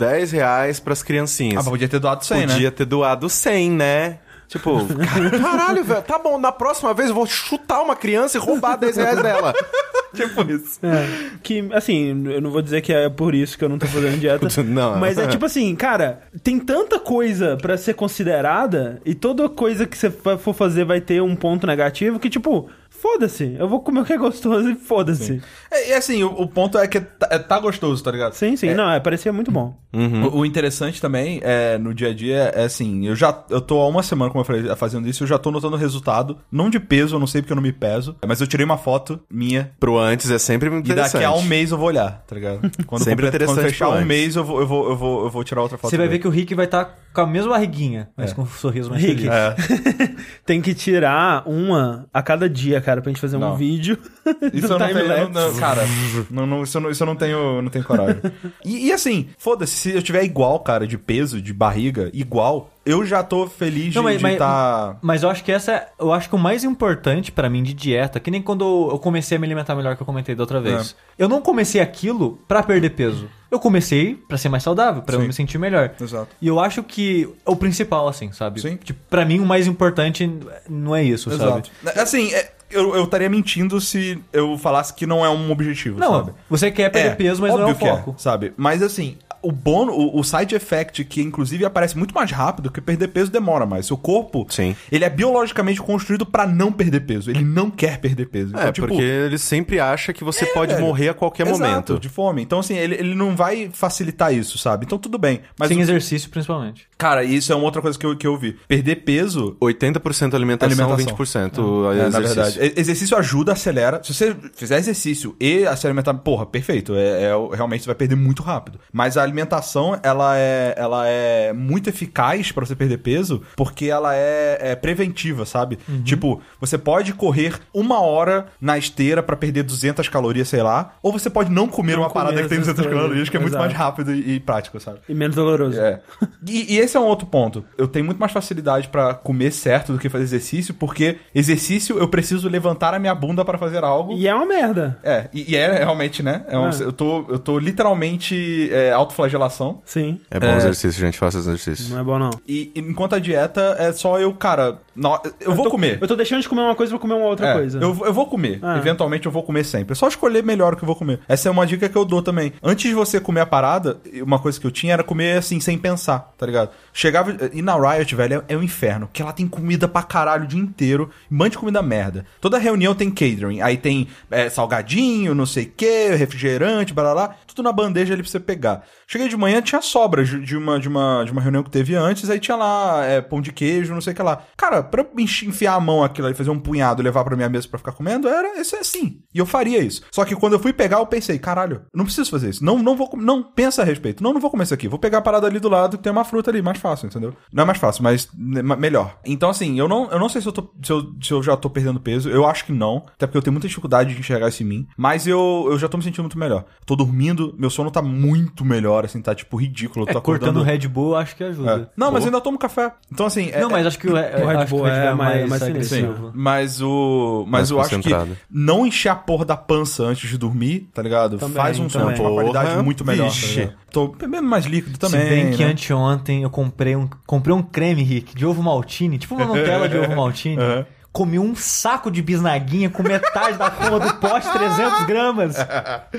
10 reais pras criancinhas. Ah, mas podia ter doado 100, né? Podia ter doado 100, né? Tipo, caralho, velho, tá bom, na próxima vez eu vou chutar uma criança e roubar 10 reais dela. Tipo isso. É, que, assim, eu não vou dizer que é por isso que eu não tô fazendo dieta. Não. Mas é tipo assim, cara, tem tanta coisa pra ser considerada e toda coisa que você for fazer vai ter um ponto negativo que, tipo, foda-se. Eu vou comer o que é gostoso e foda-se. É, e assim, o, o ponto é que tá, é, tá gostoso, tá ligado? Sim, sim. Não, é, parecia muito bom. O, o interessante também é no dia a dia é assim, eu já eu tô há uma semana, como eu falei, fazendo isso, eu já tô notando resultado, não de peso, eu não sei porque eu não me peso, mas eu tirei uma foto minha Pro antes é sempre e interessante. daqui a um mês eu vou olhar, tá ligado? Quando, Sempre comple- quando interessante fechar pro um antes. mês eu vou, eu vou, eu vou, eu vou tirar outra foto. Você vai ver dele. que o Rick vai estar com a mesma barriguinha, mas com um sorriso mais Rick. feliz. É. Tem que tirar uma a cada dia, cara, pra gente fazer um Não. vídeo. Isso eu não tenho, não- cara, não, não, isso, eu não, isso eu não tenho, não tenho coragem. E, e assim, foda-se, se eu tiver igual, cara, de peso, de barriga, igual, eu já tô feliz Não, de mas- mas- estar... Mas eu acho que essa é, eu acho que o mais importante pra mim de dieta, que nem quando eu comecei a me alimentar melhor que eu comentei da outra vez. Eu não comecei aquilo pra perder peso. Eu comecei pra ser mais saudável, pra eu me sentir melhor. Exato. E eu acho que é o principal assim, sabe? Sim. Tipo, para mim o mais importante não é isso, sabe? Exato. Assim, é, eu, eu estaria mentindo se eu falasse que não é um objetivo, Não, sabe? você quer perder peso, mas não é o óbvio que foco. sabe? Mas assim, o bônus, o, o side effect, que inclusive aparece muito mais rápido, que perder peso demora mais. Seu corpo, Sim. ele é biologicamente construído pra não perder peso. Ele não quer perder peso. É, Então, tipo, porque ele sempre acha que você pode velho. morrer a qualquer exato, momento. de fome. Então, assim, ele, ele não vai facilitar isso, sabe? Então, tudo bem. Mas, Sem o- exercício, principalmente. cara, isso é uma outra coisa que eu, que eu vi. Perder peso 80% alimentação, Alimentação. 20% É, na exercício. verdade. E- Exercício ajuda, acelera. Se você fizer exercício e se alimentar, porra, perfeito. É, é realmente você vai perder muito rápido. Mas a alimentação, ela é, ela é muito eficaz pra você perder peso, porque ela é, é preventiva, sabe? Tipo, você pode correr uma hora na esteira pra perder 200 calorias, sei lá, ou você pode não comer Não uma parada comer que tem essas 200 calorias, calorias, que é muito exato. mais rápido e, e prático, sabe? E menos doloroso. É. E, e esse é um outro ponto. Eu tenho muito mais facilidade pra comer certo do que fazer exercício, porque exercício eu preciso levantar a minha bunda pra fazer algo. E é uma merda. É, e, e é realmente, né? É um- É. Eu, tô, eu tô literalmente é, autoflagelação. Sim. É bom É. exercício, gente. Faça exercício. Não é bom, não. E, enquanto a dieta é só eu, cara, nó- eu, vou tô- comer. Eu tô deixando de comer uma coisa pra comer uma outra É, coisa. Eu, eu vou comer. Ah. Eventualmente eu vou comer sempre. É só escolher melhor o que eu vou comer. Essa é uma dica que eu dou também. Antes de você comer a parada, uma coisa que eu tinha era comer assim, sem pensar, tá ligado? Chegava. E na Riot, velho, é, é um inferno. Porque ela tem comida pra caralho o dia inteiro. Um monte de comida merda. Toda reunião tem catering. Aí tem é, salgadinho, não sei o que, refrigerante, blá, blá, blá. Tudo na bandeja ali pra você pegar. Cheguei de manhã, tinha sobras de uma, de uma, de uma reunião que teve antes. Aí tinha lá é, pão de queijo, não sei o que lá. Cara, pra enfiar a mão aquilo ali, fazer um punhado e levar pra minha mesa pra ficar comendo, era isso é assim. E eu faria isso. Só que quando eu fui pegar, eu pensei, caralho, não preciso fazer isso. Não, não vou, não pensa a respeito. Não, não vou comer isso aqui. Vou pegar a parada ali do lado que tem uma fruta ali, mais fácil, entendeu? Não é mais fácil, mas ma- melhor. Então, assim, eu não, eu não sei se eu, tô, se, eu, se eu já tô perdendo peso. Eu acho que não. Até porque eu tenho muita dificuldade de enxergar isso em mim. Mas eu, eu já tô me sentindo muito melhor. Tô dormindo, meu sono tá muito melhor, assim, tá tipo ridículo. Eu É, tô cortando acordando. o Red Bull, acho que ajuda. É. Não, mas eu ainda tomo café. Então, assim. é- Não, mas acho que o, o Red Bull é mais- mais agressivo. Sim, mas o. Mas Mais eu acho que não encher a porra da pança antes de dormir, tá ligado? Também, Faz um sono de uma qualidade muito melhor. Tá vixe. Tô bebendo mais líquido também. Se bem que né? anteontem eu comprei um, comprei um creme, Rick, de ovo maltine, tipo uma Nutella de ovo maltine. Aham. Comi um saco de bisnaguinha com metade da coma do pote, 300 gramas.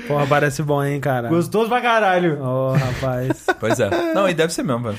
Porra, parece bom, hein, cara? Gostoso pra caralho. Ô, rapaz. Pois é. Não, e deve ser mesmo, velho.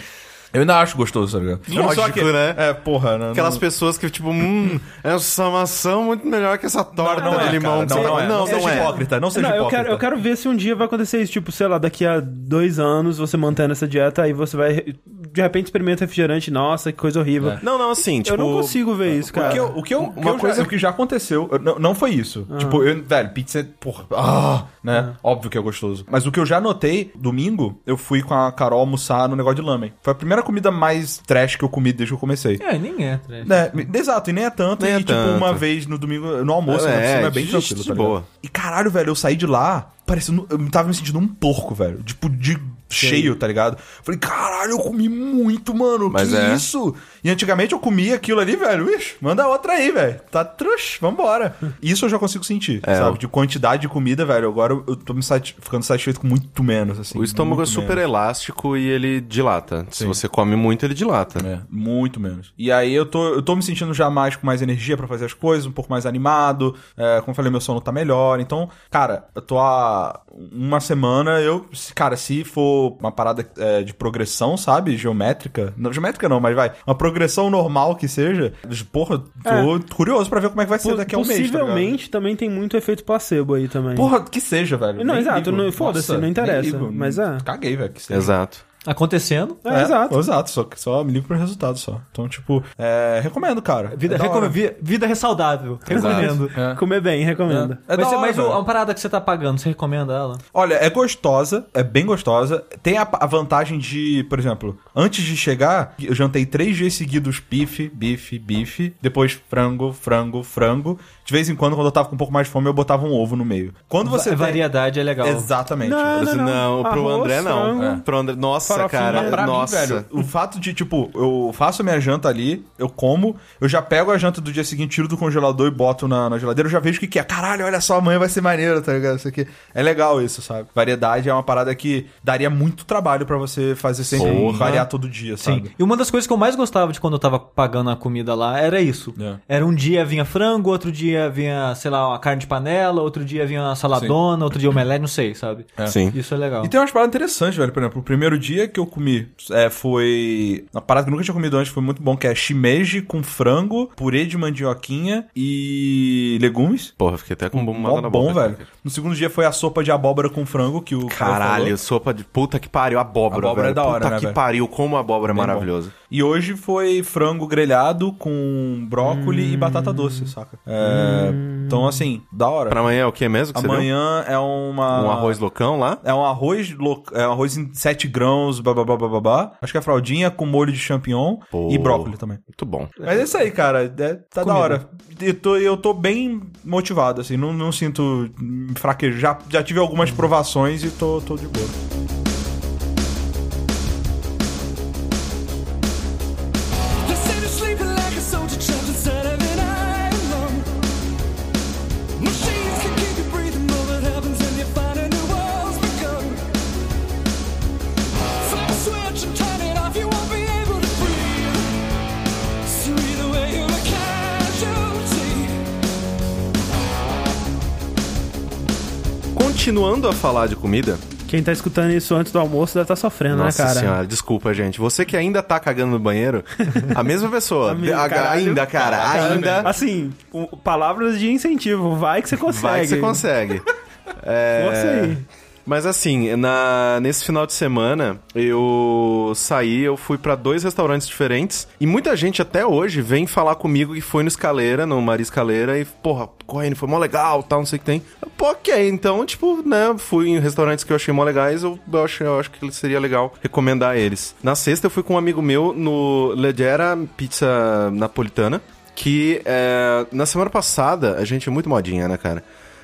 Eu ainda acho gostoso, tá ligado? Eu não Lógico, aquele- né? É, porra, né? Aquelas não... pessoas que, tipo, hum, essa maçã muito melhor que essa torta não de é, limão. cara, não, não é. Não, não, seja é. hipócrita, não seja Não, eu hipócrita. quero, eu quero ver se um dia vai acontecer isso. Tipo, sei lá, daqui a dois anos você mantendo essa dieta, aí você vai. De repente experimenta refrigerante. Nossa, que coisa horrível. É. Não, não, assim, tipo... eu não consigo ver isso, cara. O que, eu, o que, eu, o que Uma eu já- coisa- o que já aconteceu, eu- não, não foi isso. Tipo, eu, velho, pizza, é, porra, ah, né? Óbvio que é gostoso. Mas o que eu já notei, domingo, eu fui com a Carol almoçar no negócio de lamen. Foi a primeira comida mais trash que eu comi desde que eu comecei. É, nem é, trash. É, exato, e nem é tanto. Nem e, é tipo, tanto. uma vez no domingo, no almoço, É, né, cima, é bem de- tranquilo, tá boa. E caralho, velho, eu saí de lá, parecendo. Eu tava me sentindo um porco, velho. Tipo, de cheio, tá ligado? Falei, caralho, eu comi muito, mano. Mas que é. isso? E antigamente eu comia aquilo ali, velho. Ixi, manda outra aí, velho. Tá trush, vambora. Isso eu já consigo sentir, É, sabe? De quantidade de comida, velho. Agora eu tô me sati- ficando satisfeito com muito menos, assim. O estômago é super menos. elástico e ele dilata. Se Sim. você come muito, ele dilata. É, muito menos. E aí eu tô, eu tô me sentindo já mais com mais energia pra fazer as coisas, um pouco mais animado. É, como eu falei, meu sono tá melhor. Então, cara, eu tô há uma semana, eu. se- Cara, se for tipo uma parada é, de progressão, sabe? Geométrica. Não, geométrica não, mas vai. Uma progressão normal que seja. Porra, tô curioso pra ver como é que vai ser daqui a um mês. tá? Possivelmente também tem muito efeito placebo aí também. Porra, que seja, velho. Não, Nem exato, foda-se, não interessa, ligo. mas é. Caguei, velho. que seja. Exato. Acontecendo. É, exato. Exato, só, só me ligo pro resultado só. Então, tipo, é, recomendo, cara. Vida, é vida ressaudável. Recomendo. É. Comer bem, recomendo. É Mas, você- hora, mas velho. uma parada que você tá pagando, você recomenda ela? Olha, é gostosa, é bem gostosa. Tem a, a vantagem de, por exemplo, antes de chegar, eu jantei três dias seguidos bife, bife, bife, depois frango, frango, frango. De vez em quando, quando eu tava com um pouco mais de fome, eu botava um ovo no meio. Quando você Va- tem- Variedade é legal. Exatamente. Não, Assim, não, pro Arroz, André não. É. Pro André, nossa, Farofinha. cara. Pra nossa. mim, velho, o fato de, tipo, eu faço a minha janta ali, eu como, eu já pego a janta do dia seguinte, tiro do congelador e boto na, na geladeira, eu já vejo o que, que é. Caralho, olha só, amanhã vai ser maneiro, tá ligado? Isso aqui. É legal isso, sabe? Variedade é uma parada que daria muito trabalho pra você fazer sempre Porra. variar todo dia, Sim. sabe? E uma das coisas que eu mais gostava de quando eu tava pagando a comida lá era isso. É. Era um dia vinha frango, outro dia vinha, sei lá, uma carne de panela, outro dia vinha uma saladona, outro dia omelete, não sei, sabe? Sim. Isso é legal. E tem umas paradas interessantes, velho. Por exemplo, o primeiro dia que eu comi é, foi. Uma parada que eu nunca tinha comido antes, foi muito bom, que é shimeji com frango, purê de mandioquinha e legumes. Porra, fiquei até com uma Mó na bom, boca. velho. No segundo dia foi a sopa de abóbora com frango, que o Caralho, sopa de puta que pariu, abóbora, Abóbora velho. é da hora, puta né, que velho? pariu, como a abóbora é maravilhosa. E hoje foi frango grelhado com brócoli e batata doce, saca? É, Então, assim, da hora. Pra amanhã é o que mesmo que você Amanhã é uma... Um arroz loucão lá? É um arroz, lo- é um arroz em 7 grãos, babá, babá. Acho que é fraldinha com molho de champignon Pô. e brócolis também. Muito bom. Mas é isso aí, cara. É, tá da hora. Eu tô, eu tô bem motivado, assim. Não, não sinto fraquejo. Já, já tive algumas provações e tô, tô de boa. Continuando a falar de comida, Quem tá escutando isso antes do almoço deve estar sofrendo, nossa né, cara? senhora, desculpa, gente. Você que ainda tá cagando no banheiro, a mesma pessoa. Amigo, A- caralho. ainda, cara, ainda. Assim, palavras de incentivo. Vai que você consegue. Vai que você consegue. É, Força aí. Mas assim, na, nesse final de semana, eu saí, eu fui pra dois restaurantes diferentes. E muita gente até hoje vem falar comigo que foi no Escaleira, no Maria Escaleira, e, porra, correndo, foi mó legal, tal, não sei o que tem. Pô, ok, então, tipo, né, fui em restaurantes que eu achei mó legais, eu, eu, acho, eu acho que seria legal recomendar eles. Na sexta, eu fui com um amigo meu no Leggera Pizza Napolitana, que é, na semana passada, a gente é muito modinha, né, cara?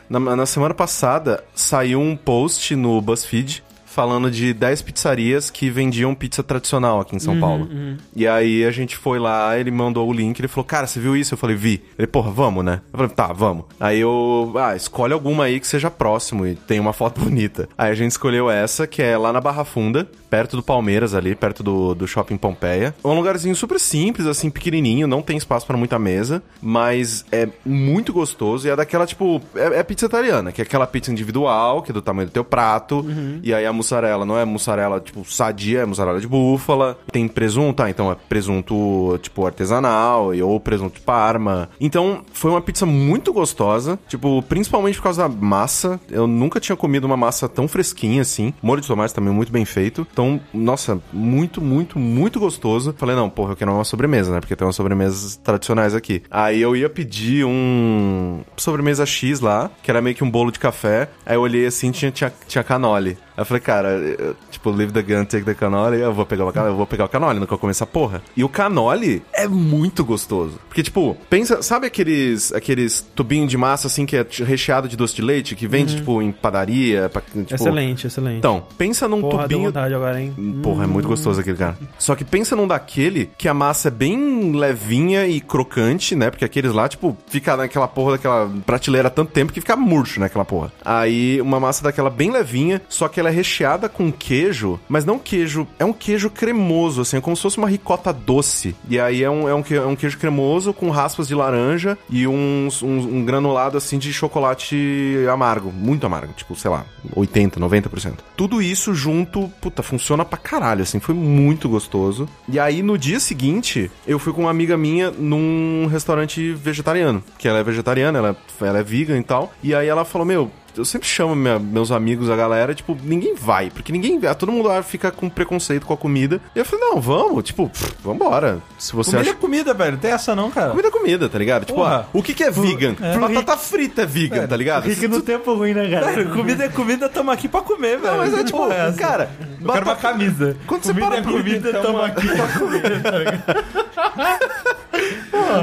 Na, na semana passada saiu um post no BuzzFeed falando de 10 pizzarias que vendiam pizza tradicional aqui em São Paulo. E aí a gente foi lá, ele mandou o link, ele falou, cara, você viu isso? Eu falei, vi. Ele, porra, vamos, né? Eu falei, tá, vamos. Aí eu, ah, escolhe alguma aí que seja próximo e tem uma foto bonita. Aí a gente escolheu essa, que é lá na Barra Funda, perto do Palmeiras ali, perto do, do Shopping Pompeia. É um lugarzinho super simples, assim, pequenininho, não tem espaço pra muita mesa, mas é muito gostoso e é daquela, tipo, é, é pizza italiana, que é aquela pizza individual, que é do tamanho do teu prato, e aí a mussarela não é mussarela, tipo, sadia, é mussarela de búfala. Tem presunto, tá, então é presunto, tipo, artesanal, ou presunto de parma. Então, foi uma pizza muito gostosa, tipo, principalmente por causa da massa. Eu nunca tinha comido uma massa tão fresquinha assim. Molho de tomate também muito bem feito. Então, nossa, muito, muito, muito gostoso. Falei, não, porra, eu quero uma sobremesa, né? Porque tem umas sobremesas tradicionais aqui. Aí eu ia pedir um sobremesa X lá, que era meio que um bolo de café. Aí eu olhei assim, tinha, tinha, tinha canole. Aí eu falei, cara, eu, tipo, leave the gun, take the canole. Eu vou pegar o canole, eu vou pegar o canole, nunca comer essa porra. E o canole é muito gostoso. Porque, tipo, pensa, sabe aqueles, aqueles tubinhos de massa assim que é recheado de doce de leite, que vende, tipo, em padaria? pra- tipo- Excelente, excelente. Então, pensa num Porra, tubinho vontade agora, hein? Porra, é muito gostoso aquele cara. Só que pensa num daquele que a massa é bem levinha e crocante, né? Porque aqueles lá, tipo, fica naquela porra daquela prateleira há tanto tempo que fica murcho naquela porra. Aí, uma massa daquela bem levinha, só que ela ela é recheada com queijo, mas não queijo, é um queijo cremoso, assim, é como se fosse uma ricota doce. E aí é um, é um, é um queijo cremoso com raspas de laranja e uns, uns- um granulado, assim, de chocolate amargo, muito amargo, tipo, sei lá, 80, 90%. Tudo isso junto, puta, funciona pra caralho, assim, foi muito gostoso. E aí, no dia seguinte, eu fui com uma amiga minha num restaurante vegetariano, que ela é vegetariana, ela, ela é vegan e tal. E aí ela falou, meu, eu sempre chamo minha- meus amigos, a galera, tipo, ninguém vai, porque ninguém vai. Todo mundo lá fica com preconceito com a comida. E eu falei, não, vamos, tipo, pff, vambora. Se você Comida acha. é comida, velho. Não tem essa não, cara. Comida é comida, tá ligado? Tipo, Porra. ah, o que que é vegan? Batata frita é vegan, tá ligado? Rick no tempo ruim, né, cara? Comida é comida, tamo aqui pra comer, velho. Não, mas é tipo, porra é cara, Eu quero uma batata- camisa. Quando você comida para é pra- comida, tamo aqui pra comer.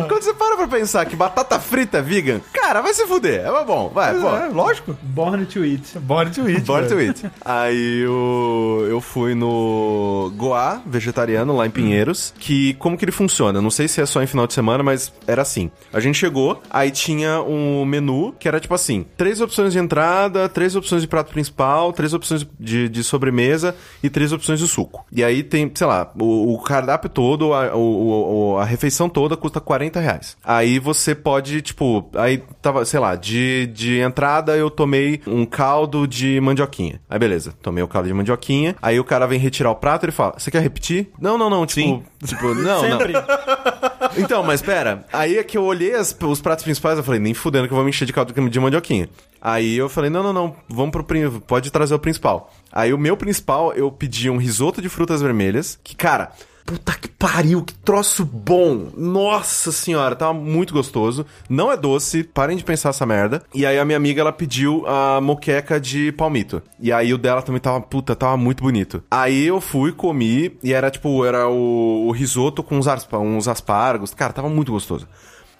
Quando você para pra pensar que batata frita é vegan, cara, vai se fuder. É bom, vai, pô. É, lógico. Born to eat. Bora to eat. Born velho. to eat. Aí eu, eu fui no Goa vegetariano lá em Pinheiros, que como que ele funciona? Não sei se é só em final de semana, mas era assim. A gente chegou, aí tinha um menu que era tipo assim, três opções de entrada, três opções de prato principal, três opções de, de sobremesa e três opções de suco. E aí tem, sei lá, o, o cardápio todo, a, o- a refeição toda custa 40 reais. Aí você pode, tipo, aí tava, sei lá, de, de entrada eu tomei um caldo de mandioquinha. Aí beleza, tomei o caldo de mandioquinha. Aí o cara vem retirar o prato e ele fala: Você quer repetir? Não, não, não. Tipo, Sim. tipo não, não. Sempre. Então, mas pera. Aí é que eu olhei as- os pratos principais, eu falei, nem fudendo que eu vou me encher de caldo de mandioquinha. Aí eu falei, não, não, não, vamos pro pode trazer o principal. Aí o meu principal, eu pedi um risoto de frutas vermelhas, que, cara, puta que pariu, que troço bom. Nossa senhora, tava muito gostoso. Não é doce, parem de pensar essa merda. E aí a minha amiga, ela pediu a moqueca de palmito. E aí o dela também tava, puta, tava muito bonito. Aí eu fui, comi, e era tipo, era o, o risoto com uns, aspa- uns aspargos. Cara, tava muito gostoso.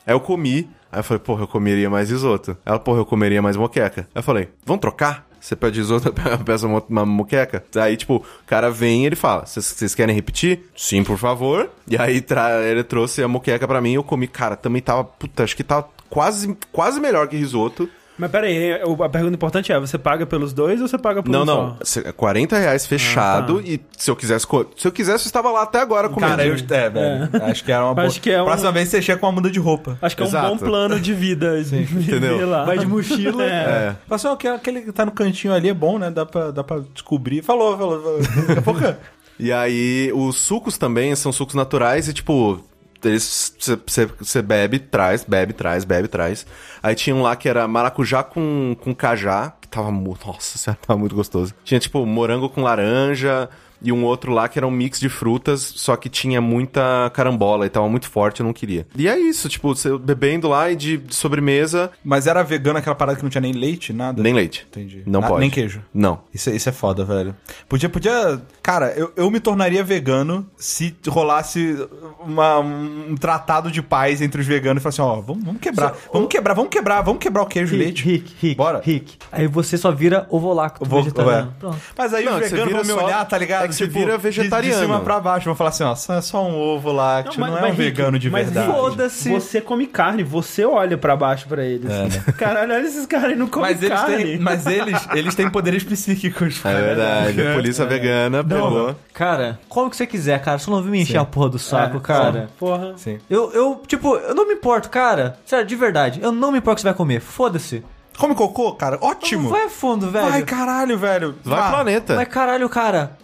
Aí eu comi, aí eu falei, porra, eu comeria mais risoto. Ela, porra, eu comeria mais moqueca. Aí eu falei, vamos trocar? Você pede risoto, eu peço uma, uma moqueca. Aí, tipo, o cara vem e ele fala, "Vocês- querem repetir? Sim, por favor. E aí ele trouxe a moqueca pra mim e eu comi. Cara, também tava, puta, acho que tava quase, quase melhor que risoto. Mas pera aí, o- a pergunta importante é, você paga pelos dois ou você paga por Não, um não. só? cê- 40 reais fechado Ah, tá. e se eu quisesse... Se eu quisesse, eu estava lá até agora comendo. Cara, eu. É, velho. Acho que era uma boa. Acho que é um- Próxima vez você chega com uma muda de roupa. Acho que é um Exato. bom plano de vida. entendeu? Lá. Vai de mochila. É. É. Ó, que aquele que tá no cantinho ali é bom, né? Dá pra, dá pra descobrir. Falou, falou. falou. Daqui a pouco. E aí, os sucos também são sucos naturais e, tipo, você bebe, traz, bebe, traz, bebe, traz. Aí tinha um lá que era maracujá com, com cajá, que tava muito. Nossa senhora, tava muito gostoso. Tinha, tipo, morango com laranja. E um outro lá que era um mix de frutas, só que tinha muita carambola e tava muito forte, eu não queria. E é isso, tipo, você bebendo lá e de, de sobremesa, Mas era vegano aquela parada que não tinha nem leite, nada? nem leite. Entendi. Não Na- pode. Nem queijo. Não. Isso, é- isso é foda, velho. Podia, podia. Cara, eu, eu me tornaria vegano se rolasse uma- um tratado de paz entre os veganos e falasse assim, ó, vamos, vamos quebrar, vamos quebrar, vamos quebrar, vamos quebrar o queijo e leite. Rick, Rick, Bora. Rick. Aí você só vira ovolacto Eu vou- vegetariano. é. Pronto. Mas aí Não, os veganos vão me só- olhar, tá ligado? É que você vira de- vegetariano. De, cima pra baixo, vão falar assim, ó, só é só um ovo lácteo, não, é um Rick, vegano de mas verdade. Rick, Foda-se. Você come carne, você olha pra baixo pra eles. Caralho, olha esses caras aí não comem Mas eles, carne. têm, mas eles, eles têm poderes psíquicos. É verdade. A polícia vegana pegou. Cara, come o que você quiser, cara. Só não vem me encher a porra do saco, cara. Porra. Sim. Eu, eu, tipo, eu não me importo, cara. Sério, de verdade. Eu não me importo o que você vai comer. Foda-se. Come cocô, cara? Ótimo. Vai a fundo, velho. Vai, caralho, velho. Vai Vá. planeta. Mas caralho, cara.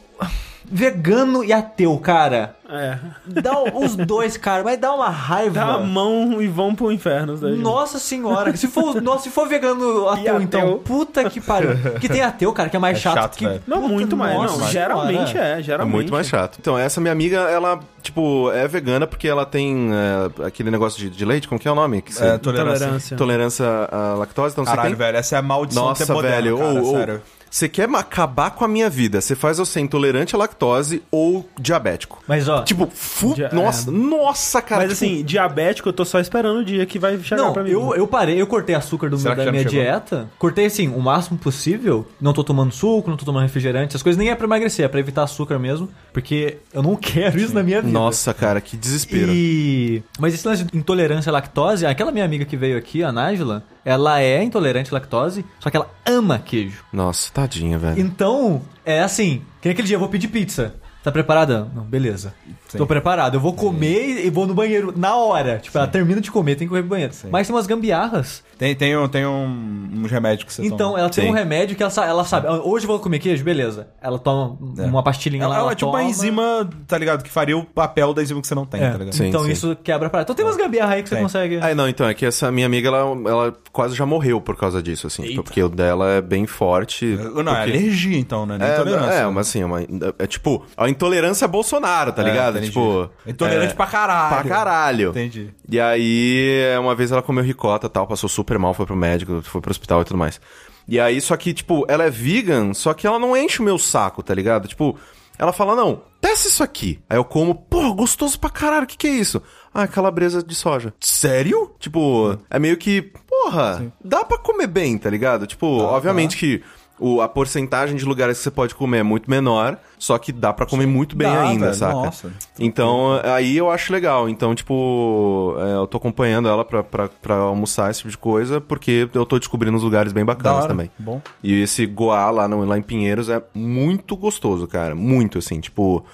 Vegano e ateu, cara. É. Dá os dois, cara. Mas dá uma raiva. Dá a mão e vão pro inferno. dois. Nossa senhora. Se for, nossa, se for vegano ateu, ateu? então. Puta que pariu. Que tem ateu, cara, que é mais É chato, chato, que. Não, Puta, muito mais. nossa Não, geralmente é, É geralmente. muito mais chato. Então, essa minha amiga, ela, tipo, é vegana porque ela tem é, aquele negócio de, de leite, como que é o nome? Que você- É, tolerância. Tolerância. À lactose, então Caralho, você tem... velho, essa é a maldição Nossa, moderno, velho, cara, ou, ou, sério. Você quer acabar com a minha vida, você faz eu ser intolerante à lactose ou diabético. Mas ó. Tipo, fu... Dia- nossa, nossa, cara. Mas tipo, assim, diabético, eu tô só esperando o dia que vai chegar Não, pra mim. eu, eu parei, eu cortei açúcar do, da minha dieta. Cortei assim, o máximo possível. Não tô tomando suco, não tô tomando refrigerante. Essas coisas nem é pra emagrecer, é pra evitar açúcar mesmo. Porque eu não quero isso na minha vida. Nossa, cara, que desespero. E... Mas esse lance de intolerância à lactose, aquela minha amiga que veio aqui, a Nájila, ela é intolerante à lactose, só que ela ama queijo. Nossa, tadinha, velho. Então, é assim, que nem aquele dia eu vou pedir pizza. Tá preparada? Não, beleza. Tô preparado. Eu vou comer e vou no banheiro na hora. Tipo, ela termina de comer, tem que correr pro banheiro. Mas tem umas gambiarras. Tem, tem, um, tem um, uns remédios que você Então, toma. ela tem Sim. um remédio que ela, ela sabe. "Ah, Hoje eu vou comer queijo, beleza. Ela toma É. uma pastilhinha Ela, lá. ela é tipo toma. uma enzima, tá ligado? Que faria o papel da enzima que você não tem, É. tá ligado? Sim, então sim. isso quebra a parada. Então tem umas gambiarras aí que você Tem. consegue. Ah, não, então, é que essa minha amiga, ela, ela quase já morreu por causa disso, assim. tipo, porque o dela é bem forte. Não, é porque- alergia então, né? Nem É, intolerância. é, mas assim, é, uma, é tipo, a intolerância é Bolsonaro, tá É, ligado? entendi. Tipo. Intolerante é, pra caralho. Pra caralho. Entendi. E aí, uma vez ela comeu ricota e tal, passou super mal, foi pro médico, foi pro hospital e tudo mais. E aí, só que, tipo, ela é vegan, só que ela não enche o meu saco, tá ligado? Tipo, ela fala, não, peça isso aqui. Aí eu como, pô, gostoso pra caralho, o que que é isso? Ah, calabresa de soja. Sério? Tipo, é meio que, porra, dá pra comer bem, tá ligado? Tipo, obviamente que o, a porcentagem de lugares que você pode comer é muito menor, só que dá pra comer muito bem Dá, ainda, velho, saca? nossa. Então, aí eu acho legal. Então, tipo, é, eu tô acompanhando ela pra, pra, pra almoçar esse tipo de coisa, porque eu tô descobrindo uns lugares bem bacanas também. Bom. E esse Goa lá, no, lá em Pinheiros é muito gostoso, cara. Muito, assim, tipo...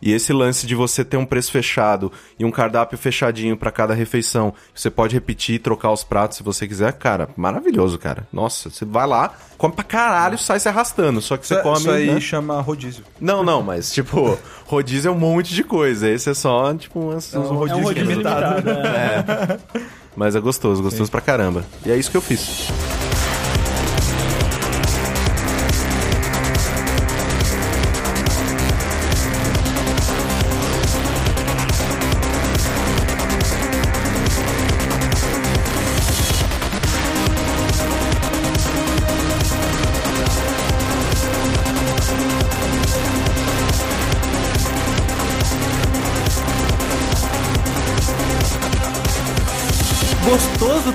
E esse lance de você ter um preço fechado e um cardápio fechadinho pra cada refeição, você pode repetir e trocar os pratos se você quiser, cara, maravilhoso, cara. Nossa, você vai lá, come pra caralho, sai se arrastando, só que você Isso, come... isso aí né? chama rodízio. Não, não, mas, tipo, rodízio é um monte de coisa. Esse é só, tipo, umas, uns um É um rodízio limitado. né? Mas é gostoso, gostoso pra caramba. E é isso que eu fiz.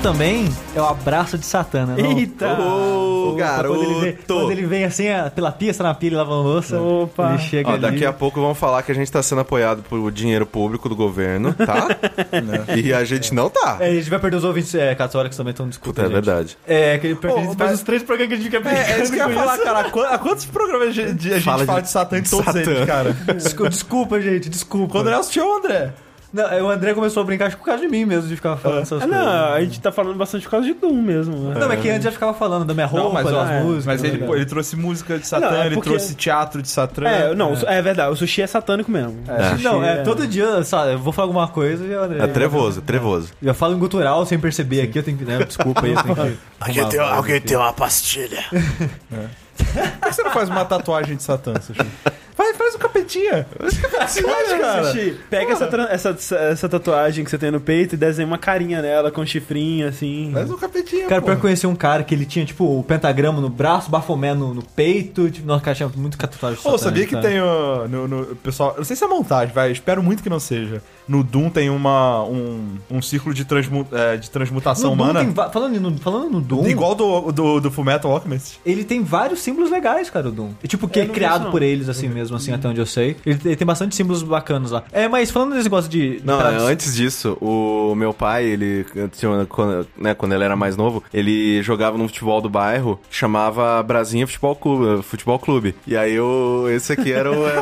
Também é o abraço de Satana. Não? Eita! Ô, Quando ele, vem, garoto! quando ele vem assim, ó, pela pista na pilha lavando louça, Opa. ele chega Ó, ali. daqui a pouco vão falar que a gente tá sendo apoiado por dinheiro público do governo, tá? e a gente não tá. É, a gente vai perder os ouvintes é, católicos também, então desculpa, Puta, é gente. verdade. É, que a gente mas- faz os três programas que a gente fica É, é isso que eu ia falar, cara. Há qu- Há quantos programas a gente Fala fala de de, Satã em todos Satã. eles, cara? Desculpa, desculpa, gente, desculpa. Quando eu assisti o André. Não, é, o André começou a brincar acho que por causa de mim mesmo, de ficar falando essas Ah, coisas. não, a gente tá falando bastante por causa de Doom mesmo. né? Não, mas que antes já ficava falando da minha roupa, mas, ó, das é, músicas. mas ele, pô, ele trouxe música de Satã, Não, é ele porque- trouxe teatro de Satã. É, não, é. verdade, o sushi é satânico mesmo. É, Sushi Não, é, todo dia, sabe, eu vou falar alguma coisa e o André... É trevoso, trevoso. Já falo em gutural sem perceber aqui, eu tenho que... Né, desculpa aí, eu tenho que... Alguém tem, alguém tem uma pastilha. Por que você não faz uma tatuagem de Satã, Sushi? Faz, faz um capetinha. Faz um capetinha, cara. Pega essa, essa, essa tatuagem que você tem no peito e desenha uma carinha nela com chifrinho, assim. Faz um capetinha, Cara, pior que eu conheci um cara que ele tinha, tipo, o pentagrama no braço, bafomé no, no peito. Tipo, nossa, cara, tinha muito tatuagem Pô, sabia que tem o, no, no- pessoal, eu não sei se é montagem, vai, espero muito que não seja. No Doom tem uma um, um círculo de, transmu, é, de transmutação no Doom humana, tem va- falando, no, falando no Doom, igual do, do, do Fullmetal Alchemist. ele tem vários símbolos legais, cara, o Doom. E, tipo, que Eu é não vi criado não. por eles, assim mesmo, assim, até onde eu sei. Ele, tem- ele tem bastante símbolos bacanas lá. É, mas falando desse negócio de... Não, tradi- antes disso, o meu pai, ele tinha- quando, né, quando ele era mais novo, ele jogava no futebol do bairro, chamava Brasinha Futebol Clube, Futebol Clube. E aí o, esse aqui era o, era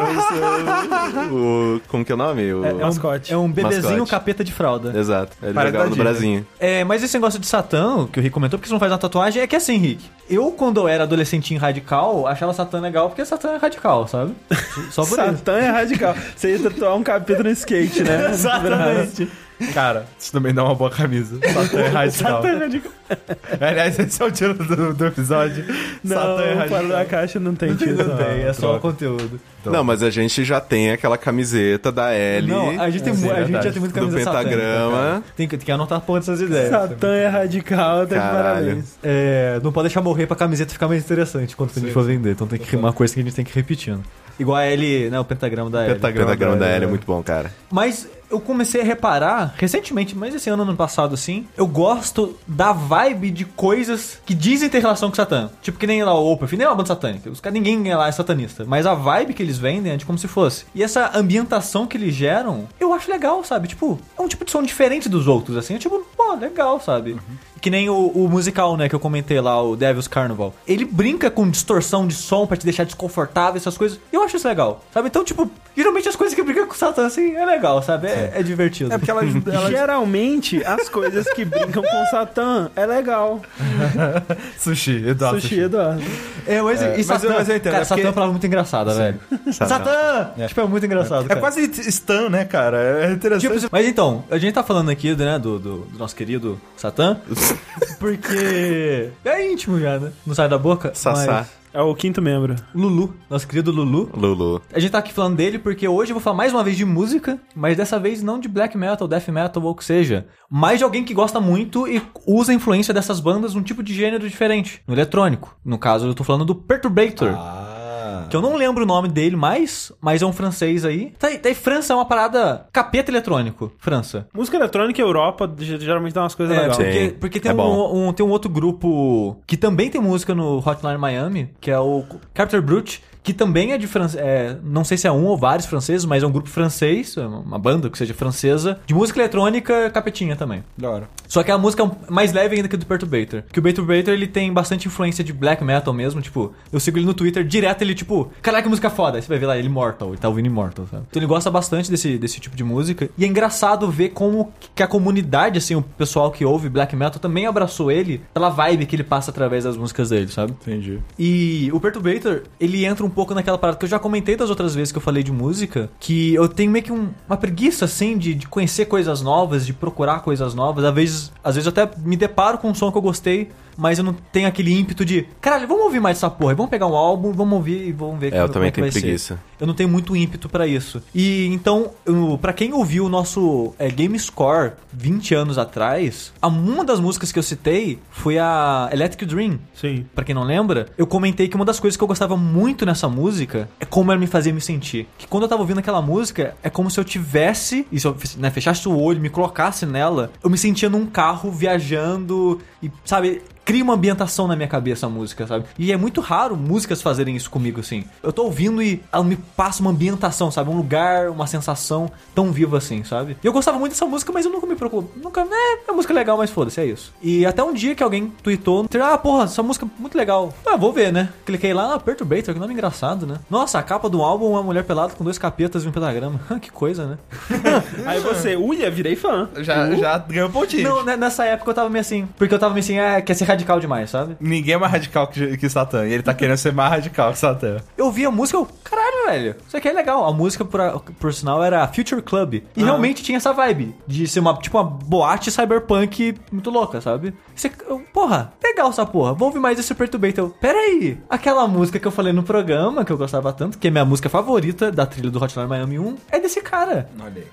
o, o- como que é o nome? O, É, é um, Mascote. é um bebezinho Mascote. capeta de fralda. Exato. Ele Parece jogava no. Brasinha. É, mas esse negócio de Satã, que o Rick comentou, porque você não faz uma tatuagem, é que assim, Rick, eu quando eu era adolescentinho radical, achava Satã legal porque Satã é radical, sabe? Só por isso. Satã é radical. Você ia tatuar um capítulo no skate, né? Exatamente. Cara, isso também dá uma boa camisa. Satã é radical. Satã é radical. Aliás, esse é o título do, do episódio. Não, Satã é radical. da caixa não tem título. Não tem, é só droga. o conteúdo. Então. Não, mas a gente já tem aquela camiseta da L. Não, a gente, tem, sim, mu- é a gente já tem muita Do camisa satânica, pentagrama. Tem, que- tem que anotar a porra dessas ideias. Satã é radical, tá de Caralho. parabéns. É, não pode deixar morrer pra camiseta ficar mais interessante quando a gente for vender. Então tem que uma coisa que a gente tem que ir repetindo. Igual a L, né? O pentagrama da L. O pentagrama da L é muito bom, cara. Mas eu comecei a reparar, recentemente, mas esse ano, ano passado, assim, eu gosto da vibe de coisas que dizem ter relação com Satã. Tipo, que nem lá o Opeth, nem é uma banda satânica. Os caras, ninguém lá é satanista. Mas a vibe que eles vendem é de como se fosse. E essa ambientação que eles geram, eu acho legal, sabe? Tipo, é um tipo de som diferente dos outros, assim. É tipo, pô, legal, sabe? Que nem o, o musical, né, que eu comentei lá, o Devil's Carnival. Ele brinca com distorção de som pra te deixar desconfortável, essas coisas. E eu acho isso legal, sabe? Então, tipo, geralmente as coisas que brincam com o Satã, assim, é legal, sabe? É, é divertido. É porque elas. elas... Geralmente, as coisas que brincam com o Satã é legal. Sushi, Eduardo. Sushi, Eduardo. É, mas, É, e mas Satã, eu- mas eu entendo, cara, é porque- Satã é uma palavra muito engraçada, velho. Satã! Tipo, é muito engraçado, É cara. quase Stan, né, cara? É interessante. Tipo, mas então, a gente tá falando aqui, né, do, do, do nosso querido Satã, porque é íntimo já, né? Não sai da boca. Sassá. mas- É o quinto membro. Lulu, nosso querido Lulu. Lulu. A gente tá aqui falando dele porque hoje eu vou falar mais uma vez de música, mas dessa vez não de black metal, death metal ou o que seja, mas de alguém que gosta muito e usa a influência dessas bandas num tipo de gênero diferente, no eletrônico. No caso, eu tô falando do Perturbator. Ah. Que eu não lembro o nome dele mais, mas é um francês aí. Tá, tá, e França é uma parada capeta eletrônico. França. Música eletrônica e Europa ge- geralmente dá umas coisas É, legais. Porque, porque tem, É um, um- tem um outro grupo que também tem música no Hotline Miami, que é o Capture Brute, que também é de francês. não sei se é um ou vários franceses, mas é um grupo francês, é uma banda que seja francesa, de música eletrônica capetinha também. Da hora. Só que a música é mais leve ainda que a do Perturbator. Que o Perturbator, ele tem bastante influência de black metal mesmo, tipo, eu sigo ele no Twitter, direto ele, tipo, caraca, música foda. Aí você vai ver lá, ele Immortal, ele tá ouvindo Immortal, sabe? Então ele gosta bastante desse, desse tipo de música. E é engraçado ver como que a comunidade, assim, o pessoal que ouve black metal também abraçou ele pela vibe que ele passa através das músicas dele, sabe? Entendi. E o Perturbator, ele entra um pouco naquela parada que eu já comentei das outras vezes que eu falei de música, que eu tenho meio que um- uma preguiça, assim, de, de conhecer coisas novas, de procurar coisas novas. Às vezes, às vezes eu até me deparo com um som que eu gostei, mas eu não tenho aquele ímpeto de, caralho, vamos ouvir mais essa porra, vamos pegar um álbum, vamos ouvir e vamos ver É, eu como também é que tenho vai ser. preguiça. Eu não tenho muito ímpeto pra isso. E então, pra quem ouviu o nosso é, Game Score 20 anos atrás, a- uma das músicas que eu citei foi a Electric Dream. Sim. Pra quem não lembra, eu comentei que uma das coisas que eu gostava muito nessa música é como ela me fazia me sentir. Que quando eu tava ouvindo aquela música, é como se eu tivesse, e se eu né, fechasse o olho, me colocasse nela, eu me sentia num carro viajando e, sabe, cria uma ambientação na minha cabeça a música, sabe? E é muito raro músicas fazerem isso comigo, assim. Eu tô ouvindo e ela me passa uma ambientação, sabe? Um lugar, uma sensação tão viva assim, sabe? E eu gostava muito dessa música, mas eu nunca me preocupo. Nunca, né? É música legal, mas foda-se, é isso. E até um dia que alguém tweetou, ah, porra, essa música é muito legal. Ah, vou ver, né? Cliquei lá, ah, Perturbator, que nome engraçado, né? Nossa, a capa do álbum é uma mulher pelada com dois capetas e um pentagrama. que coisa, né? Aí você, uia, virei fã. Já, já ganhou um pontinho. Não, né, nessa época eu tava meio assim. Porque eu tava meio assim, ah, quer ser radical demais, sabe? Ninguém é mais radical que, que Satã. E ele tá querendo ser mais radical que Satã. Eu vi a música, eu, caralho, velho, isso aqui é legal. A música, por, por sinal, era Future Club. E realmente tinha essa vibe de ser uma, tipo, uma boate cyberpunk muito louca, sabe? Você, eu, porra, legal essa porra. Vou ouvir mais esse Perturbator. Pera aí, aquela música que eu falei no programa, que eu gostava tanto, que é minha música favorita da trilha do Hotline Miami 1, é desse cara.